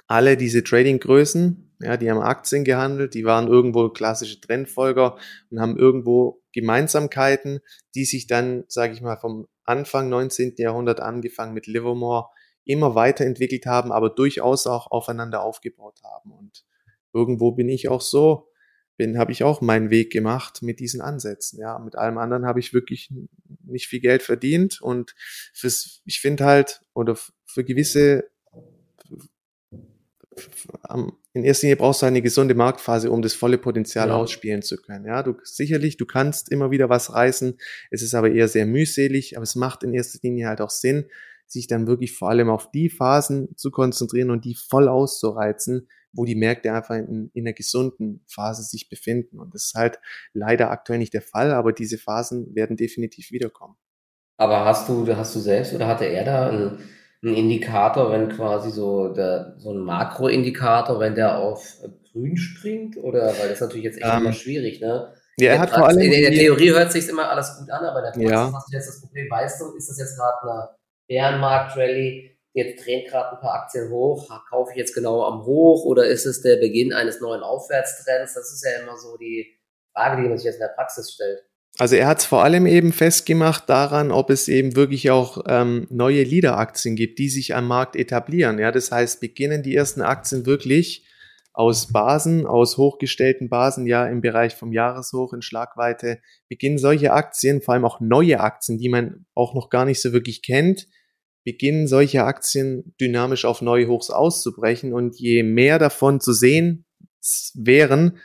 alle diese Trading-Größen, ja, die haben Aktien gehandelt, die waren irgendwo klassische Trendfolger und haben irgendwo Gemeinsamkeiten, die sich dann, sage ich mal, vom Anfang 19. Jahrhundert angefangen mit Livermore immer weiterentwickelt haben, aber durchaus auch aufeinander aufgebaut haben. Und irgendwo bin ich auch so, bin, habe ich auch meinen Weg gemacht mit diesen Ansätzen. Ja, mit allem anderen habe ich wirklich nicht viel Geld verdient und fürs, ich finde halt, oder für gewisse in erster Linie brauchst du eine gesunde Marktphase, um das volle Potenzial ja. ausspielen zu können. Ja, du sicherlich, du kannst immer wieder was reißen. Es ist aber eher sehr mühselig, aber es macht in erster Linie halt auch Sinn, sich dann wirklich vor allem auf die Phasen zu konzentrieren und die voll auszureizen, wo die Märkte einfach in, in einer gesunden Phase sich befinden. Und das ist halt leider aktuell nicht der Fall, aber diese Phasen werden definitiv wiederkommen. Aber hast du, hast du selbst oder hatte er da ein ein Indikator, wenn quasi so der, so ein Makroindikator, wenn der auf grün springt? Oder weil das ist natürlich jetzt echt um, immer ähm, schwierig, ne? Ja, er hat vor allem. In, in der Theorie hört sich immer alles gut an, aber in der Praxis ja. hast du jetzt das Problem, weißt du, ist das jetzt gerade eine Bärenmarkt-Rallye? Jetzt drehen gerade ein paar Aktien hoch, kaufe ich jetzt genau am Hoch oder ist es der Beginn eines neuen Aufwärtstrends? Das ist ja immer so die Frage, die man sich jetzt in der Praxis stellt. Also er hat es vor allem eben festgemacht daran, ob es eben wirklich auch ähm, neue Leader-Aktien gibt, die sich am Markt etablieren. Ja, das heißt, beginnen die ersten Aktien wirklich aus Basen, aus hochgestellten Basen, ja im Bereich vom Jahreshoch in Schlagweite, beginnen solche Aktien, vor allem auch neue Aktien, die man auch noch gar nicht so wirklich kennt, beginnen solche Aktien dynamisch auf neue Hochs auszubrechen. Und je mehr davon zu sehen wären,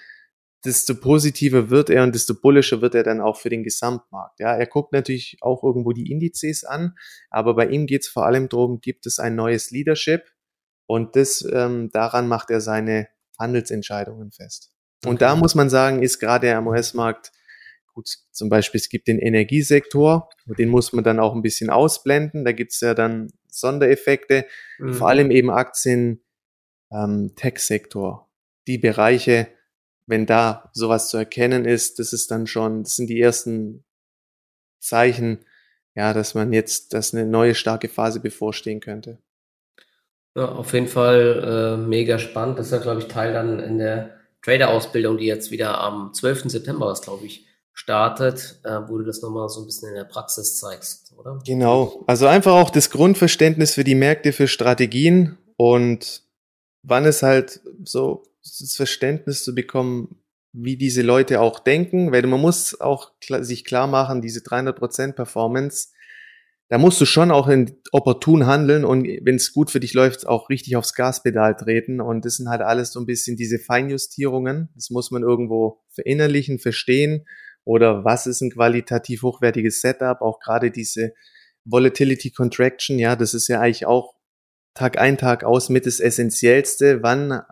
desto positiver wird er und desto bullischer wird er dann auch für den Gesamtmarkt. Ja, er guckt natürlich auch irgendwo die Indizes an, aber bei ihm geht es vor allem darum, gibt es ein neues Leadership und das ähm, daran macht er seine Handelsentscheidungen fest. Okay. Und da muss man sagen, ist gerade der US-Markt gut, zum Beispiel es gibt den Energiesektor, den muss man dann auch ein bisschen ausblenden. Da gibt es ja dann Sondereffekte, mhm. vor allem eben Aktien, ähm, Tech-Sektor, die Bereiche, wenn da sowas zu erkennen ist, das ist dann schon, das sind die ersten Zeichen, ja, dass man jetzt, dass eine neue starke Phase bevorstehen könnte. Ja, auf jeden Fall äh, mega spannend. Das ist ja, glaube ich, Teil dann in der Trader-Ausbildung, die jetzt wieder am 12. September ist, glaube ich, startet, äh, wo du das nochmal so ein bisschen in der Praxis zeigst, oder? Genau. Also einfach auch das Grundverständnis für die Märkte, für Strategien und wann es halt so das Verständnis zu bekommen, wie diese Leute auch denken, weil man muss auch sich klar machen, diese 300% Performance, da musst du schon auch in opportun handeln und wenn es gut für dich läuft, auch richtig aufs Gaspedal treten und das sind halt alles so ein bisschen diese Feinjustierungen, das muss man irgendwo verinnerlichen, verstehen oder was ist ein qualitativ hochwertiges Setup, auch gerade diese Volatility Contraction, ja, das ist ja eigentlich auch Tag ein, Tag aus mit das Essentiellste. Wann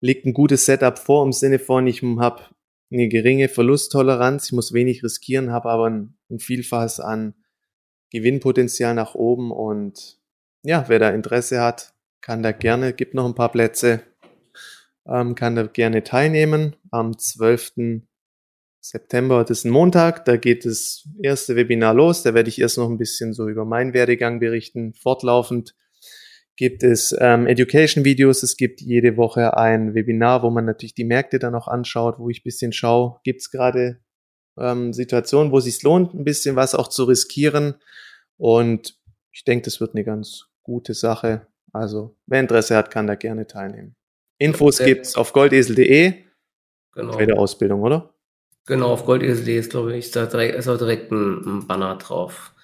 liegt ein gutes Setup vor im Sinne von, ich habe eine geringe Verlusttoleranz, ich muss wenig riskieren, habe aber ein, ein Vielfaches an Gewinnpotenzial nach oben und ja, wer da Interesse hat, kann da gerne, gibt noch ein paar Plätze, ähm, kann da gerne teilnehmen. Am 12. September, das ist ein Montag, da geht das erste Webinar los. Da werde ich erst noch ein bisschen so über meinen Werdegang berichten, fortlaufend gibt es ähm, Education-Videos, es gibt jede Woche ein Webinar, wo man natürlich die Märkte dann auch anschaut, wo ich bisschen schaue, gibt es gerade ähm, Situationen, wo es sich lohnt, ein bisschen was auch zu riskieren. Und ich denke, das wird eine ganz gute Sache. Also, wer Interesse hat, kann da gerne teilnehmen. Infos gibt es auf goldesel.de. Genau. Bei der Ausbildung, oder? Genau, auf goldesel.de ist, glaube ich, da direkt, ist auch direkt ein, ein, Banner drauf.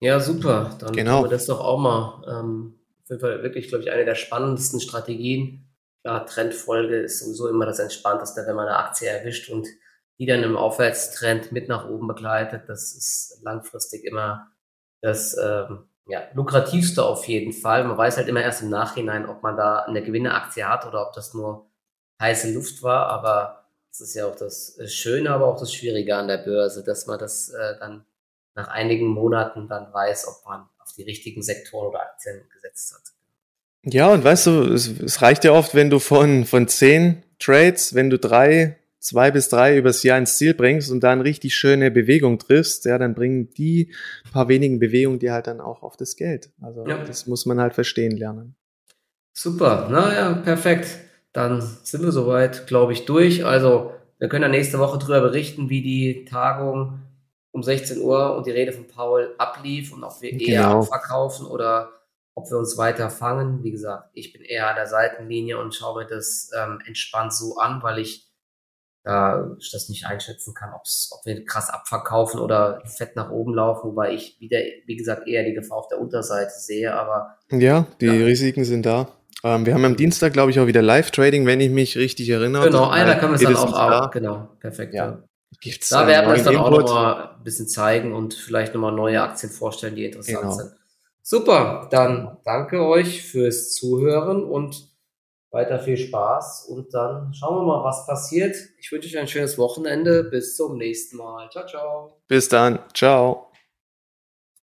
Ja, super. Dann genau. können wir das doch auch mal ähm, jeden Fall wirklich, glaube ich, eine der spannendsten Strategien. Klar, Trendfolge ist sowieso immer das Entspannteste, wenn man eine Aktie erwischt und die dann im Aufwärtstrend mit nach oben begleitet. Das ist langfristig immer das ähm, ja, lukrativste auf jeden Fall. Man weiß halt immer erst im Nachhinein, ob man da eine Gewinneaktie hat oder ob das nur heiße Luft war. Aber das ist ja auch das Schöne, aber auch das Schwierige an der Börse, dass man das äh, dann nach einigen Monaten dann weiß, ob man auf die richtigen Sektoren oder Aktien gesetzt hat. Ja, und weißt du, es, es reicht ja oft, wenn du von, von zehn Trades, wenn du drei, zwei bis drei übers Jahr ins Ziel bringst und dann richtig schöne Bewegung triffst, ja, dann bringen die paar wenigen Bewegungen dir halt dann auch auf das Geld. Also ja. das muss man halt verstehen lernen. Super, naja, perfekt. Dann sind wir soweit, glaube ich, durch. Also wir können ja nächste Woche darüber berichten, wie die Tagung um 16 Uhr und die Rede von Paul ablief und ob wir eher genau. verkaufen oder ob wir uns weiter fangen. Wie gesagt, ich bin eher an der Seitenlinie und schaue mir das ähm, entspannt so an, weil ich da ich das nicht einschätzen kann, ob's, ob wir krass abverkaufen oder fett nach oben laufen, wobei ich wieder, wie gesagt, eher die Gefahr auf der Unterseite sehe, aber. Ja, die ja. Risiken sind da. Ähm, wir haben am Dienstag, glaube ich, auch wieder Live-Trading, wenn ich mich richtig erinnere. Genau, einer können wir es dann auch, auch genau, perfekt. Ja. ja. Gibt's da werden wir es dann Input? auch nochmal ein bisschen zeigen und vielleicht nochmal neue Aktien vorstellen, die interessant genau. sind. Super, dann danke euch fürs Zuhören und weiter viel Spaß und dann schauen wir mal, was passiert. Ich wünsche euch ein schönes Wochenende. Bis zum nächsten Mal. Ciao, ciao. Bis dann. Ciao.